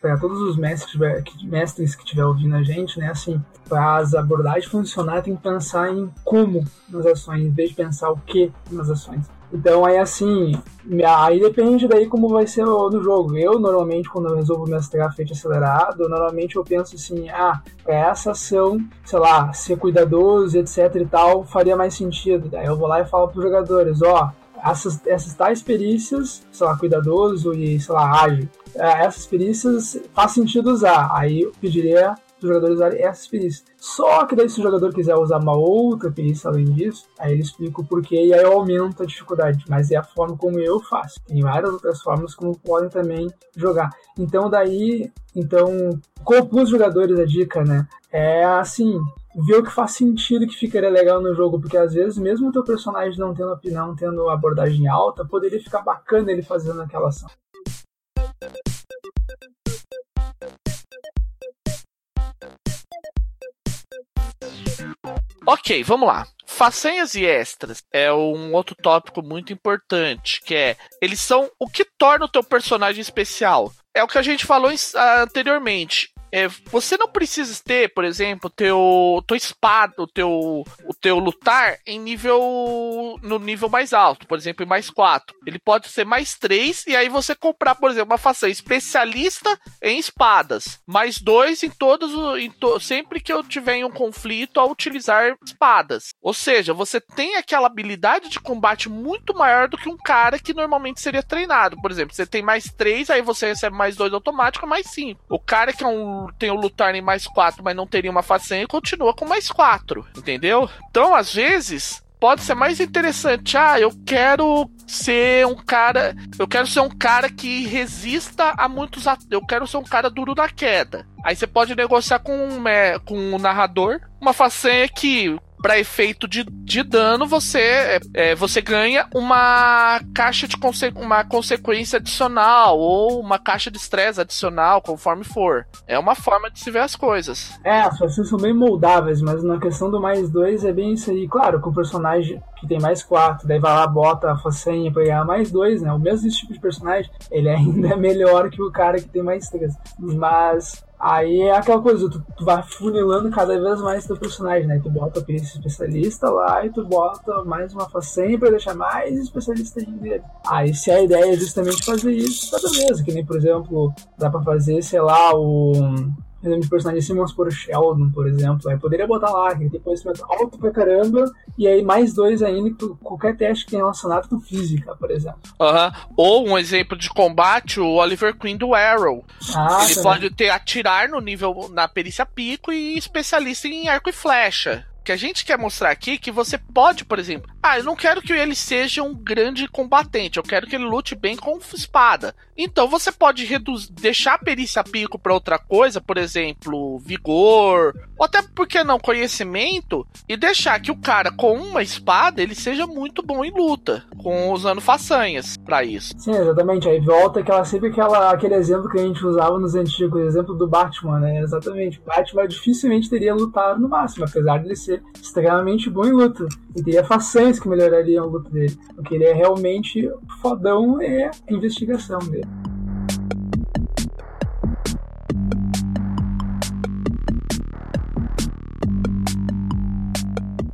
para todos os mestres, mestres que estiver ouvindo a gente, né, assim, para as abordagens funcionar, tem que pensar em como nas ações, em vez de pensar o que nas ações. Então aí assim, aí depende daí como vai ser no jogo. Eu normalmente quando eu resolvo mestrar feito acelerado, normalmente eu penso assim, ah, para essa ação, sei lá, ser cuidadoso, etc e tal, faria mais sentido. Daí eu vou lá e falo para os jogadores, ó, essas, essas tais perícias, sei lá, cuidadoso e, sei lá, ágil, é, essas perícias faz sentido usar. Aí eu pediria os jogadores usarem essas perícias. Só que daí se o jogador quiser usar uma outra perícia além disso, aí ele explica o porquê e aí eu aumento a dificuldade. Mas é a forma como eu faço. Tem várias outras formas como podem também jogar. Então daí, então, com os jogadores a dica, né? É assim, ver o que faz sentido que ficaria legal no jogo, porque às vezes, mesmo o teu personagem não tendo opinião, tendo abordagem alta, poderia ficar bacana ele fazendo aquela ação. Ok, vamos lá. Façanhas e extras é um outro tópico muito importante, que é eles são o que torna o teu personagem especial. É o que a gente falou anteriormente é, você não precisa ter, por exemplo, teu, tua espada, o teu, o teu lutar em nível no nível mais alto, por exemplo, em mais 4. Ele pode ser mais 3 e aí você comprar, por exemplo, uma fação especialista em espadas, mais 2 em todos em to, sempre que eu tiver em um conflito a utilizar espadas. Ou seja, você tem aquela habilidade de combate muito maior do que um cara que normalmente seria treinado. Por exemplo, você tem mais 3, aí você recebe mais 2 automático, mais 5. O cara que é um tem o lutar em mais 4, mas não teria uma façanha, continua com mais 4, entendeu? Então, às vezes, pode ser mais interessante. Ah, eu quero ser um cara. Eu quero ser um cara que resista a muitos. Eu quero ser um cara duro na queda. Aí você pode negociar com um, com um narrador uma façanha que para efeito de, de dano, você, é, é, você ganha uma caixa de conse uma consequência adicional ou uma caixa de estresse adicional, conforme for. É uma forma de se ver as coisas. É, as fações são bem moldáveis, mas na questão do mais dois é bem isso aí. Claro, com o personagem que tem mais quatro, daí vai lá, bota a façanha pra ganhar mais dois, né? O mesmo tipo de personagem, ele *laughs* ainda é melhor que o cara que tem mais três. Mas Aí é aquela coisa, tu, tu vai funilando cada vez mais teu personagem, né? Tu bota perícia especialista lá e tu bota mais uma façanha pra deixar mais especialista dele. Aí se a ideia é justamente fazer isso, tá beleza. Que nem, por exemplo, dá pra fazer, sei lá, o exemplo de personagem assim, vamos por Sheldon, por exemplo. Aí poderia botar lá, que tem conhecimento alto pra caramba, e aí mais dois ainda, qualquer teste que tenha relacionado com física, por exemplo. Uhum. Ou um exemplo de combate, o Oliver Queen do Arrow. Ah, Ele pode ter atirar no nível na perícia pico e especialista em arco e flecha que a gente quer mostrar aqui que você pode, por exemplo, ah, eu não quero que ele seja um grande combatente, eu quero que ele lute bem com espada. Então você pode reduzir, deixar a perícia pico para outra coisa, por exemplo, vigor, ou até porque não conhecimento, e deixar que o cara com uma espada ele seja muito bom em luta, com usando façanhas para isso. Sim, exatamente. Aí volta aquela sempre aquela aquele exemplo que a gente usava nos antigos, exemplo do Batman, né? Exatamente. Batman dificilmente teria lutado no máximo, apesar de ele ser extremamente bom em luta. E teria façanhas que melhorariam a luta dele. O que ele é realmente fodão é a investigação dele.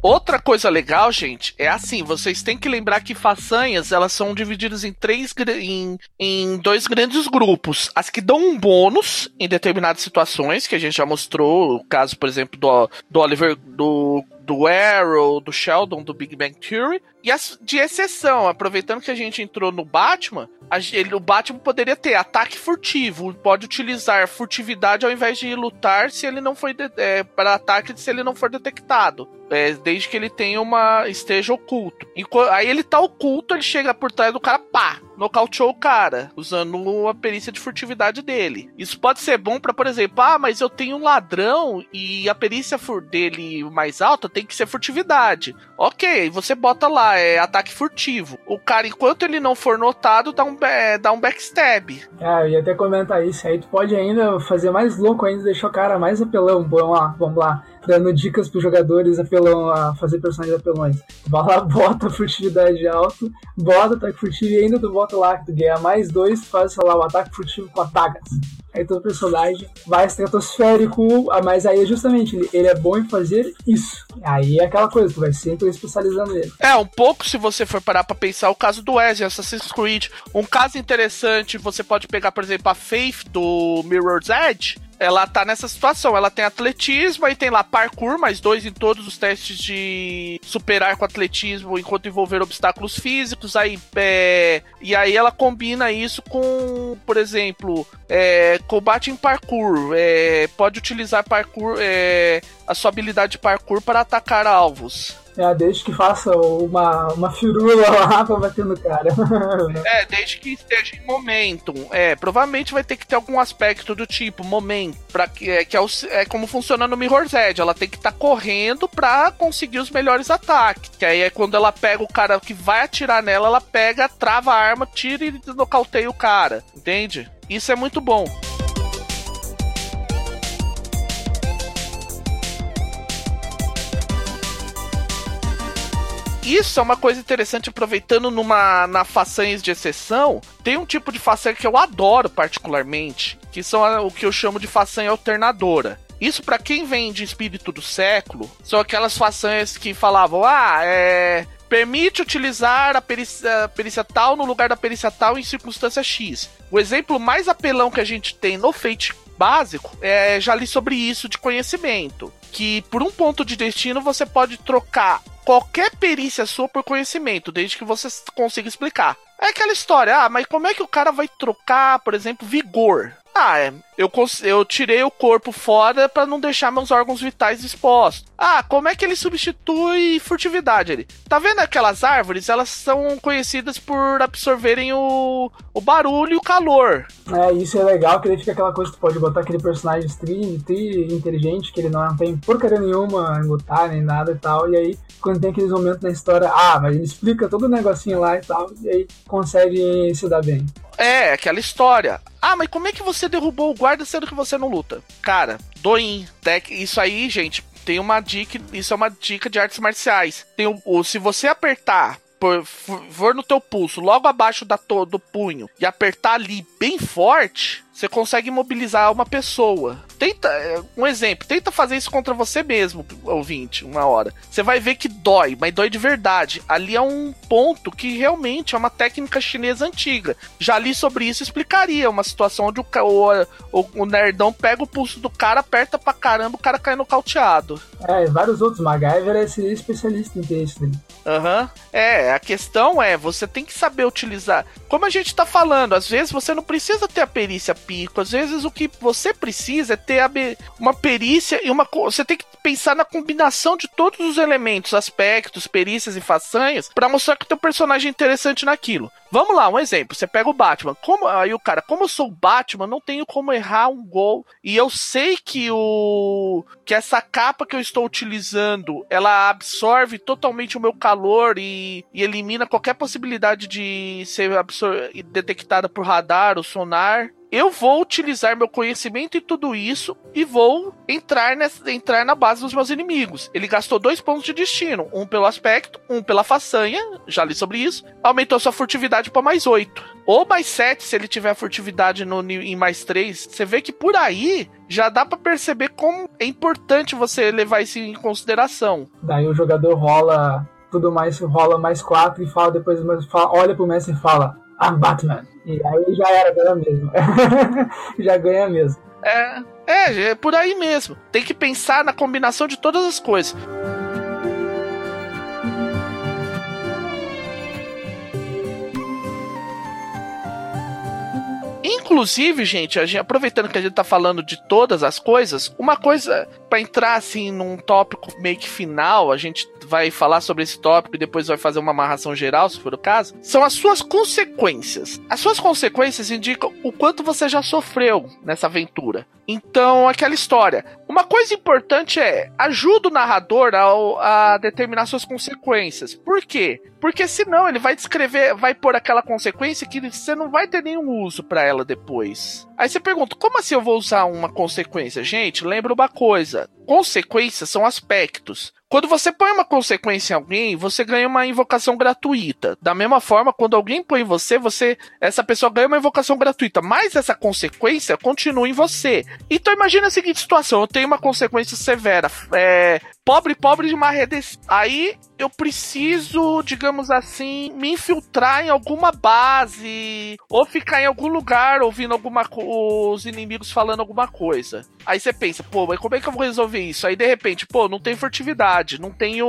Outra coisa legal, gente, é assim, vocês têm que lembrar que façanhas, elas são divididas em três em, em dois grandes grupos. As que dão um bônus em determinadas situações, que a gente já mostrou, o caso, por exemplo, do, do Oliver do do Arrow, do Sheldon, do Big Bang Theory. E as de exceção, aproveitando que a gente entrou no Batman, a, ele, o Batman poderia ter ataque furtivo, pode utilizar furtividade ao invés de lutar se ele não foi é, para ataque se ele não for detectado. É, desde que ele tenha uma. esteja oculto. E, aí ele tá oculto, ele chega por trás do cara, pá! Nocauteou o cara, usando a perícia de furtividade dele. Isso pode ser bom para, por exemplo, ah, mas eu tenho um ladrão e a perícia dele mais alta tem que ser furtividade. Ok, você bota lá, é ataque furtivo. O cara, enquanto ele não for notado, dá um, é, dá um backstab. É, eu ia até comentar isso. Aí tu pode ainda fazer mais louco ainda, deixar o cara mais apelão. Vamos lá, vamos lá dando dicas pros jogadores apelão, a fazer personagens apelões. Vai lá, bota furtividade alto, bota ataque furtivo e ainda tu bota lá que tu ganha mais dois, faz, sei lá, o ataque furtivo com ataques. Aí todo personagem vai estratosférico, ah, mas aí é justamente ele, ele é bom em fazer isso. Aí é aquela coisa, tu vai sempre especializando ele. É, um pouco se você for parar pra pensar o caso do Ezio, Assassin's Creed. Um caso interessante, você pode pegar, por exemplo, a Faith do Mirror's Edge, ela tá nessa situação. Ela tem atletismo, aí tem lá parkour, mais dois em todos os testes de superar com atletismo enquanto envolver obstáculos físicos. Aí, é, e aí ela combina isso com, por exemplo, é, combate em parkour. É, pode utilizar parkour, é, a sua habilidade de parkour para atacar alvos. É, desde que faça uma, uma firula lá *laughs* pra bater no cara. *laughs* é, desde que esteja em momentum. É, provavelmente vai ter que ter algum aspecto do tipo momento, para que é, que é, o, é, como funciona no Mirror's Edge. Ela tem que estar tá correndo pra conseguir os melhores ataques. Que aí é quando ela pega o cara que vai atirar nela, ela pega, trava a arma, tira e nocauteia o cara. Entende? Isso é muito bom. Isso é uma coisa interessante, aproveitando numa na façanhas de exceção, tem um tipo de façanha que eu adoro particularmente, que são a, o que eu chamo de façanha alternadora. Isso para quem vem de espírito do século, são aquelas façanhas que falavam: "Ah, é, permite utilizar a perícia, a perícia, tal no lugar da perícia tal em circunstância X. O exemplo mais apelão que a gente tem no Fate básico, é, já li sobre isso de conhecimento. Que por um ponto de destino você pode trocar qualquer perícia sua por conhecimento, desde que você consiga explicar. É aquela história, ah, mas como é que o cara vai trocar, por exemplo, vigor? Ah, é. Eu, eu tirei o corpo fora para não deixar meus órgãos vitais expostos. Ah, como é que ele substitui furtividade ali? Tá vendo aquelas árvores? Elas são conhecidas por absorverem o, o barulho e o calor. É, isso é legal, que ele fica aquela coisa que tu pode botar aquele personagem tri, tri inteligente, que ele não tem porcaria nenhuma em lutar nem nada e tal. E aí, quando tem aqueles momentos na história, ah, mas ele explica todo o negocinho lá e tal, e aí consegue se dar bem. É, aquela história. Ah, mas como é que você derrubou o guarda sendo que você não luta? Cara, doin. Isso aí, gente, tem uma dica. Isso é uma dica de artes marciais. Tem o, o se você apertar por, for no teu pulso, logo abaixo da do punho, e apertar ali bem forte, você consegue mobilizar uma pessoa. Tenta, um exemplo, tenta fazer isso contra você mesmo, ouvinte, uma hora. Você vai ver que dói, mas dói de verdade. Ali é um ponto que realmente é uma técnica chinesa antiga. Já li sobre isso explicaria uma situação onde o, o, o, nerdão pega o pulso do cara, aperta pra caramba, o cara cai nocauteado. É, vários outros. MacGyver é especialista em texto. Aham. Uhum. É, a questão é, você tem que saber utilizar. Como a gente tá falando, às vezes você não precisa ter a perícia pico. Às vezes o que você precisa é ter uma perícia e uma. Você tem que pensar na combinação de todos os elementos, aspectos, perícias e façanhas para mostrar que o teu personagem é interessante naquilo. Vamos lá, um exemplo. Você pega o Batman. Como aí o cara, como eu sou o Batman, não tenho como errar um gol e eu sei que o que essa capa que eu estou utilizando, ela absorve totalmente o meu calor e, e elimina qualquer possibilidade de ser detectada por radar ou sonar eu vou utilizar meu conhecimento em tudo isso e vou entrar, nessa, entrar na base dos meus inimigos. Ele gastou dois pontos de destino, um pelo aspecto, um pela façanha, já li sobre isso, aumentou sua furtividade para mais oito. ou mais 7 se ele tiver furtividade no, em mais 3. Você vê que por aí já dá para perceber como é importante você levar isso em consideração. Daí o jogador rola tudo mais, rola mais 4 e fala depois, olha pro mestre e fala, I'm Batman. E aí já era, ganha mesmo. *laughs* já ganha mesmo. É, é, é por aí mesmo. Tem que pensar na combinação de todas as coisas. Inclusive, gente, gente, aproveitando que a gente tá falando de todas as coisas, uma coisa para entrar assim num tópico meio que final, a gente vai falar sobre esse tópico e depois vai fazer uma amarração geral, se for o caso, são as suas consequências. As suas consequências indicam o quanto você já sofreu nessa aventura. Então, aquela história. Uma coisa importante é ajuda o narrador ao, a determinar suas consequências. Por quê? Porque senão ele vai descrever, vai pôr aquela consequência que você não vai ter nenhum uso para ela depois. Aí você pergunta, como assim eu vou usar uma consequência? Gente, lembra uma coisa: consequências são aspectos. Quando você põe uma consequência em alguém, você ganha uma invocação gratuita. Da mesma forma, quando alguém põe em você, você essa pessoa ganha uma invocação gratuita, mas essa consequência continua em você. Então imagine a seguinte situação: eu tenho uma consequência severa, é, pobre, pobre de uma rede. Aí eu preciso, digamos assim, me infiltrar em alguma base ou ficar em algum lugar ouvindo alguma os inimigos falando alguma coisa. Aí você pensa, pô, mas como é que eu vou resolver isso? Aí de repente, pô, não tem furtividade, não tenho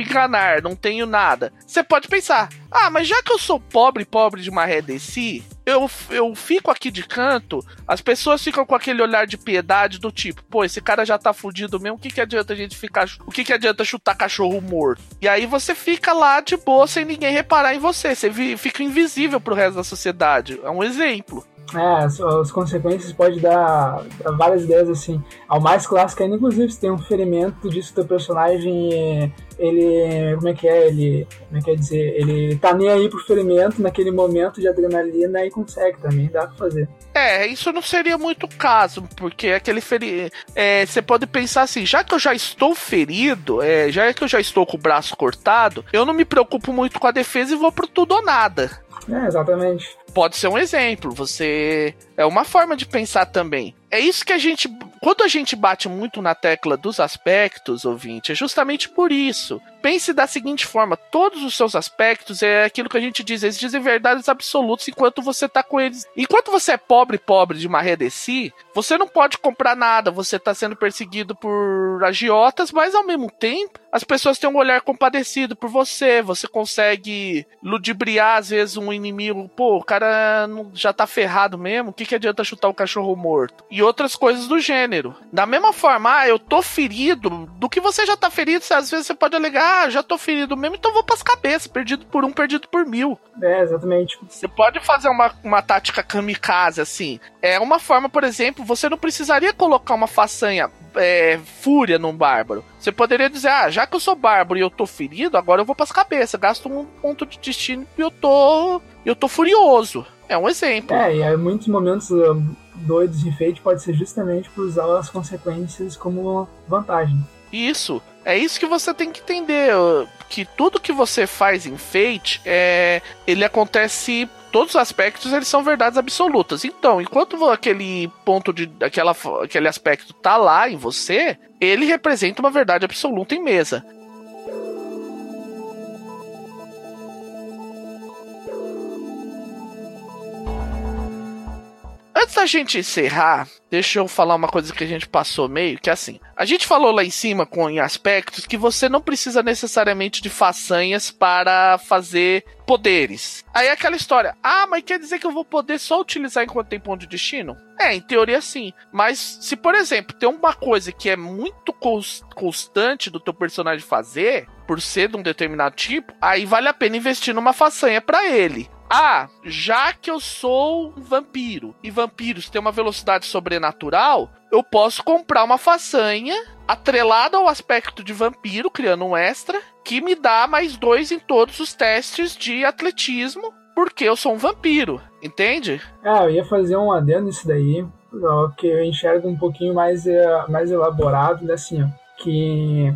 enganar, não tenho nada. Você pode pensar, ah, mas já que eu sou pobre, pobre de uma redeci, eu, eu fico aqui de canto, as pessoas ficam com aquele olhar de piedade do tipo, pô, esse cara já tá fudido mesmo, o que, que adianta a gente ficar. O que, que adianta chutar cachorro morto? E aí você fica lá de boa sem ninguém reparar em você. Você fica invisível pro resto da sociedade. É um exemplo. É, as, as consequências pode dar, dar, várias ideias assim. Ao mais clássico ainda, inclusive, se tem um ferimento disso teu personagem, ele. Como é que é? Ele. Como é que é dizer? Ele tá nem aí pro ferimento naquele momento de adrenalina e consegue também, dá pra fazer. É, isso não seria muito caso, porque aquele ferimento. É, você pode pensar assim, já que eu já estou ferido, é, já que eu já estou com o braço cortado, eu não me preocupo muito com a defesa e vou pro tudo ou nada. É, exatamente. Pode ser um exemplo. Você. É uma forma de pensar também. É isso que a gente. Quando a gente bate muito na tecla dos aspectos, ouvinte, é justamente por isso. Pense da seguinte forma: todos os seus aspectos é aquilo que a gente diz, eles dizem verdades absolutas enquanto você tá com eles. Enquanto você é pobre, pobre de maré de si, você não pode comprar nada, você tá sendo perseguido por agiotas, mas ao mesmo tempo, as pessoas têm um olhar compadecido por você, você consegue ludibriar às vezes um inimigo, pô, o cara já tá ferrado mesmo, o que, que adianta chutar o cachorro morto? E outras coisas do gênero. Da mesma forma, ah, eu tô ferido, do que você já tá ferido, às vezes você pode alegar ah, já tô ferido mesmo, então vou pras cabeças. Perdido por um, perdido por mil. É, exatamente. Você pode fazer uma, uma tática kamikaze, assim. É uma forma, por exemplo, você não precisaria colocar uma façanha é, fúria num bárbaro. Você poderia dizer, ah, já que eu sou bárbaro e eu tô ferido, agora eu vou pras cabeças. Gasto um ponto de destino e eu tô. Eu tô furioso. É um exemplo. É, e em muitos momentos um, doidos de enfeite pode ser justamente por usar as consequências como vantagem. Isso. É isso que você tem que entender. Que tudo que você faz em Fate, é, ele acontece. Todos os aspectos eles são verdades absolutas. Então, enquanto aquele ponto de. Aquela, aquele aspecto tá lá em você, ele representa uma verdade absoluta em mesa. Antes da gente encerrar, deixa eu falar uma coisa que a gente passou meio, que é assim. A gente falou lá em cima com em aspectos que você não precisa necessariamente de façanhas para fazer poderes. Aí é aquela história, ah, mas quer dizer que eu vou poder só utilizar enquanto tem ponto de destino? É, em teoria sim. Mas se, por exemplo, tem uma coisa que é muito constante do teu personagem fazer, por ser de um determinado tipo, aí vale a pena investir numa façanha para ele. Ah, já que eu sou um vampiro e vampiros têm uma velocidade sobrenatural, eu posso comprar uma façanha atrelada ao aspecto de vampiro, criando um extra, que me dá mais dois em todos os testes de atletismo, porque eu sou um vampiro, entende? Ah, eu ia fazer um adendo nisso daí, que eu enxergo um pouquinho mais, eh, mais elaborado, né, assim, ó, que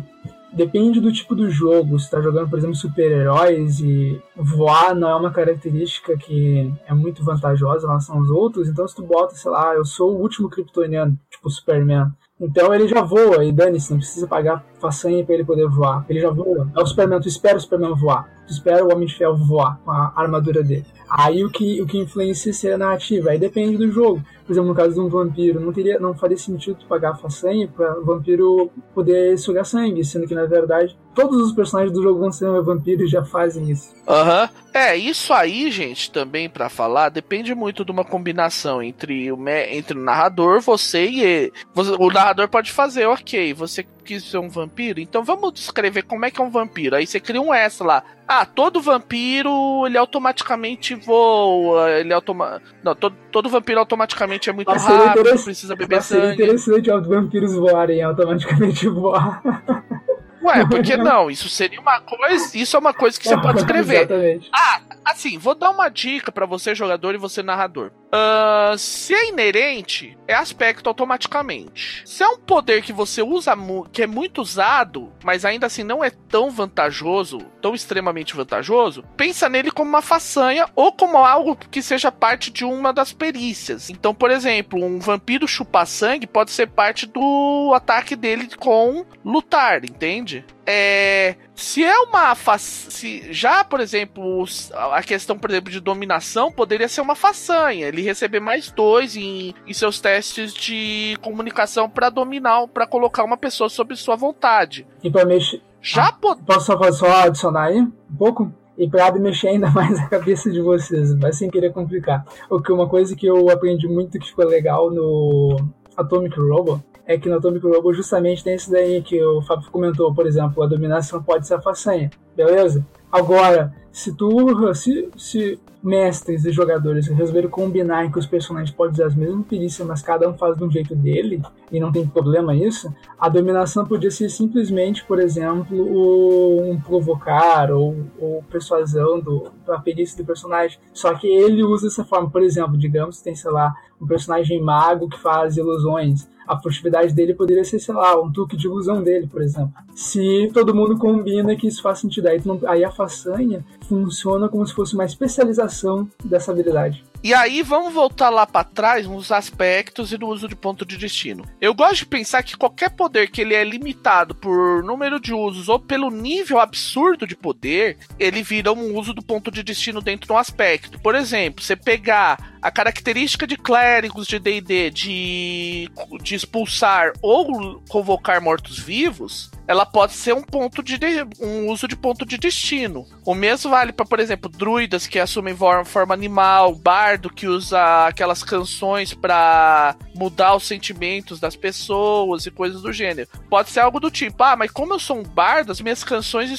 depende do tipo do jogo. Se tá jogando, por exemplo, super-heróis e voar não é uma característica que é muito vantajosa em relação aos outros, então se tu bota, sei lá, eu sou o último kryptoniano, tipo Superman, então ele já voa e dane-se, não precisa pagar façanha para ele poder voar. Ele já voa. É o Superman, tu espera o Superman voar. Tu espera o Homem de Ferro voar com a armadura dele. Aí o que, o que influencia seria a narrativa. Aí depende do jogo. Por exemplo, no caso de um vampiro, não, teria, não faria sentido tu pagar a façanha para o vampiro poder sugar sangue, sendo que na verdade todos os personagens do jogo vão ser vampiros já fazem isso. Aham. Uhum. É, isso aí, gente, também para falar, depende muito de uma combinação entre o, entre o narrador, você e ele. O narrador pode fazer, ok, você quis ser um vampiro, então vamos descrever como é que é um vampiro. Aí você cria um S lá. Ah, todo vampiro, ele automaticamente voa, ele automa... Não, todo, todo vampiro automaticamente é muito rápido, precisa beber sangue. Seria interessante os vampiros voarem automaticamente voar. *laughs* Ué, por que não? Isso seria uma coisa. Isso é uma coisa que você pode escrever. Exatamente. Ah, assim, vou dar uma dica para você, jogador, e você, narrador. Uh, se é inerente, é aspecto automaticamente. Se é um poder que você usa, que é muito usado, mas ainda assim não é tão vantajoso, tão extremamente vantajoso, pensa nele como uma façanha ou como algo que seja parte de uma das perícias. Então, por exemplo, um vampiro chupar sangue pode ser parte do ataque dele com lutar, entende? É, se é uma se já, por exemplo, a questão, por exemplo, de dominação poderia ser uma façanha, ele receber mais dois em, em seus testes de comunicação para dominar, para colocar uma pessoa sob sua vontade. E para mexer. Já ah, po... Posso só, só adicionar aí um pouco? e para mexer ainda *laughs* mais a cabeça de vocês, mas sem querer complicar. O que uma coisa que eu aprendi muito que ficou legal no Atomic Robot é que no Atomic Robo justamente tem isso daí que o Fábio comentou, por exemplo, a dominação pode ser a façanha, beleza? Agora, se tu, se, se mestres e jogadores resolveram combinar que os personagens podem usar as mesmas perícias, mas cada um faz de um jeito dele, e não tem problema isso, a dominação podia ser simplesmente, por exemplo, um provocar ou, ou persuasão do, da perícia do personagem. Só que ele usa dessa forma, por exemplo, digamos que tem, sei lá, um personagem mago que faz ilusões a furtividade dele poderia ser, sei lá, um truque de ilusão dele, por exemplo. Se todo mundo combina que isso faz sentido, aí, aí a façanha funciona como se fosse uma especialização dessa habilidade. E aí vamos voltar lá para trás nos aspectos e no uso de ponto de destino. Eu gosto de pensar que qualquer poder que ele é limitado por número de usos ou pelo nível absurdo de poder, ele vira um uso do ponto de destino dentro de um aspecto. Por exemplo, você pegar a característica de clérigos de D&D de, de expulsar ou convocar mortos-vivos, ela pode ser um ponto de um uso de ponto de destino. O mesmo vale para, por exemplo, druidas que assumem forma animal, bardo que usa aquelas canções para mudar os sentimentos das pessoas e coisas do gênero. Pode ser algo do tipo, ah, mas como eu sou um bardo, as minhas canções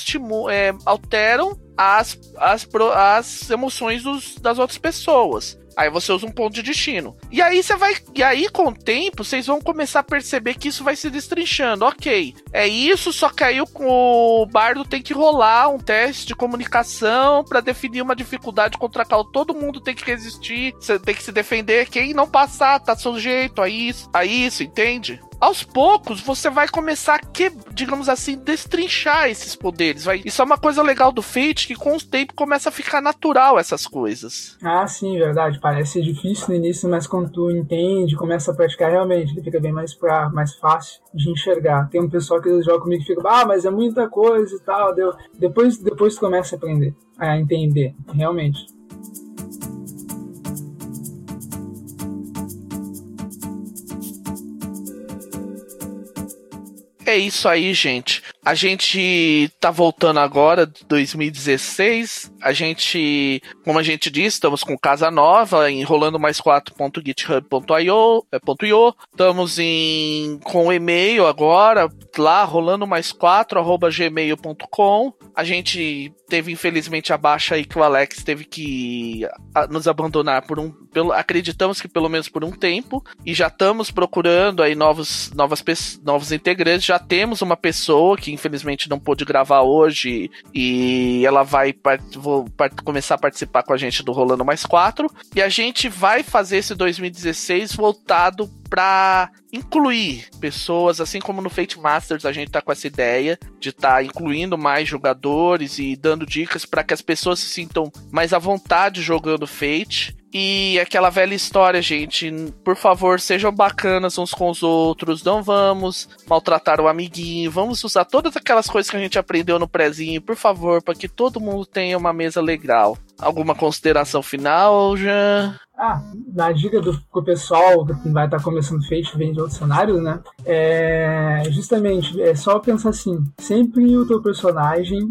é, alteram as, as, as emoções dos, das outras pessoas. Aí você usa um ponto de destino. E aí você vai. E aí, com o tempo, vocês vão começar a perceber que isso vai se destrinchando. Ok. É isso, só que aí o bardo tem que rolar um teste de comunicação para definir uma dificuldade contra a qual todo mundo tem que resistir. Você tem que se defender. Quem não passar tá sujeito a isso, a isso, entende? Aos poucos você vai começar a que, digamos assim, destrinchar esses poderes. Vai... Isso é uma coisa legal do Fate que com o tempo começa a ficar natural essas coisas. Ah, sim, verdade. Parece difícil no início, mas quando tu entende, começa a praticar realmente, ele fica bem mais pra, mais fácil de enxergar. Tem um pessoal que joga comigo e fica, ah, mas é muita coisa e tal. Deu... Depois, depois tu começa a aprender, a entender, realmente. É isso aí, gente. A gente tá voltando agora, 2016. A gente, como a gente disse, estamos com casa nova, enrolando mais 4.github.io. É, estamos em, com e-mail agora, lá, rolando mais 4, arroba gmail.com. A gente teve, infelizmente, a baixa aí que o Alex teve que nos abandonar por um. Pelo, acreditamos que pelo menos por um tempo. E já estamos procurando aí novos, novas, novos integrantes. Já temos uma pessoa que infelizmente não pôde gravar hoje e ela vai vou, começar a participar com a gente do Rolando Mais 4. E a gente vai fazer esse 2016 voltado para incluir pessoas, assim como no Fate Masters a gente tá com essa ideia de estar tá incluindo mais jogadores e dando dicas para que as pessoas se sintam mais à vontade jogando Fate. E aquela velha história, gente. Por favor, sejam bacanas uns com os outros. Não vamos maltratar o amiguinho. Vamos usar todas aquelas coisas que a gente aprendeu no prezinho, por favor, para que todo mundo tenha uma mesa legal. Alguma consideração final, já? Ah, na dica do pessoal que vai estar tá começando Fate, vem de outros cenários, né? É, justamente, é só pensar assim: sempre o teu personagem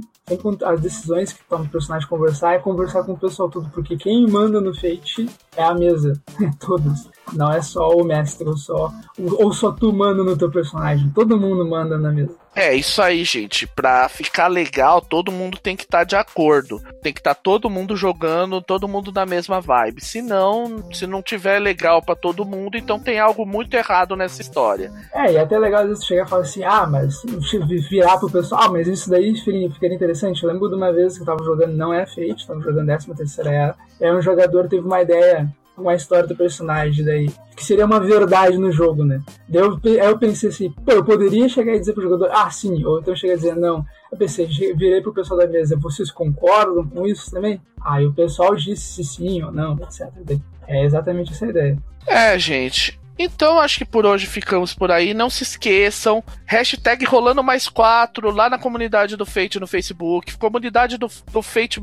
as decisões que toma o personagem conversar é conversar com o pessoal todo, porque quem manda no Fate é a mesa, *laughs* todos. Não é só o mestre, ou só, ou só tu manda no teu personagem, todo mundo manda na mesa. É, isso aí, gente. Pra ficar legal, todo mundo tem que estar tá de acordo. Tem que estar tá todo mundo jogando, todo mundo na mesma vibe. Se não, se não tiver legal para todo mundo, então tem algo muito errado nessa história. É, e até legal às vezes chegar e falar assim: ah, mas virar pro pessoal, ah, mas isso daí ficaria interessante. Eu lembro de uma vez que eu tava jogando, não é Fate, tava jogando 13 terceira era. Aí um jogador teve uma ideia uma história do personagem daí. Que seria uma verdade no jogo, né? Daí eu, aí eu pensei assim, pô, eu poderia chegar e dizer pro jogador, ah, sim, ou então chegar e dizer, não. Eu pensei, virei pro pessoal da mesa, vocês concordam com isso também? Aí o pessoal disse sim ou não, etc. É exatamente essa ideia. É, gente, então acho que por hoje ficamos por aí. Não se esqueçam. Hashtag rolando mais quatro lá na comunidade do Fate no Facebook. Comunidade do, do Fate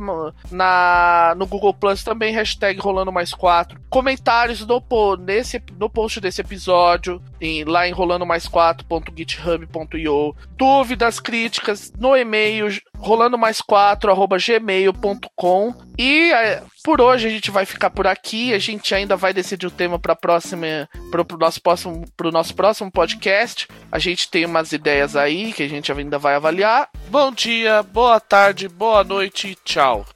na, no Google Plus também. Hashtag rolando mais quatro. Comentários no, nesse, no post desse episódio. Em, lá em rolando mais 4.github.io. Dúvidas, críticas no e-mail rolando mais 4 gmail.com. E é, por hoje a gente vai ficar por aqui. A gente ainda vai decidir o tema para próxima para o nosso próximo pro nosso próximo podcast. A gente tem umas ideias aí que a gente ainda vai avaliar. Bom dia, boa tarde, boa noite, tchau.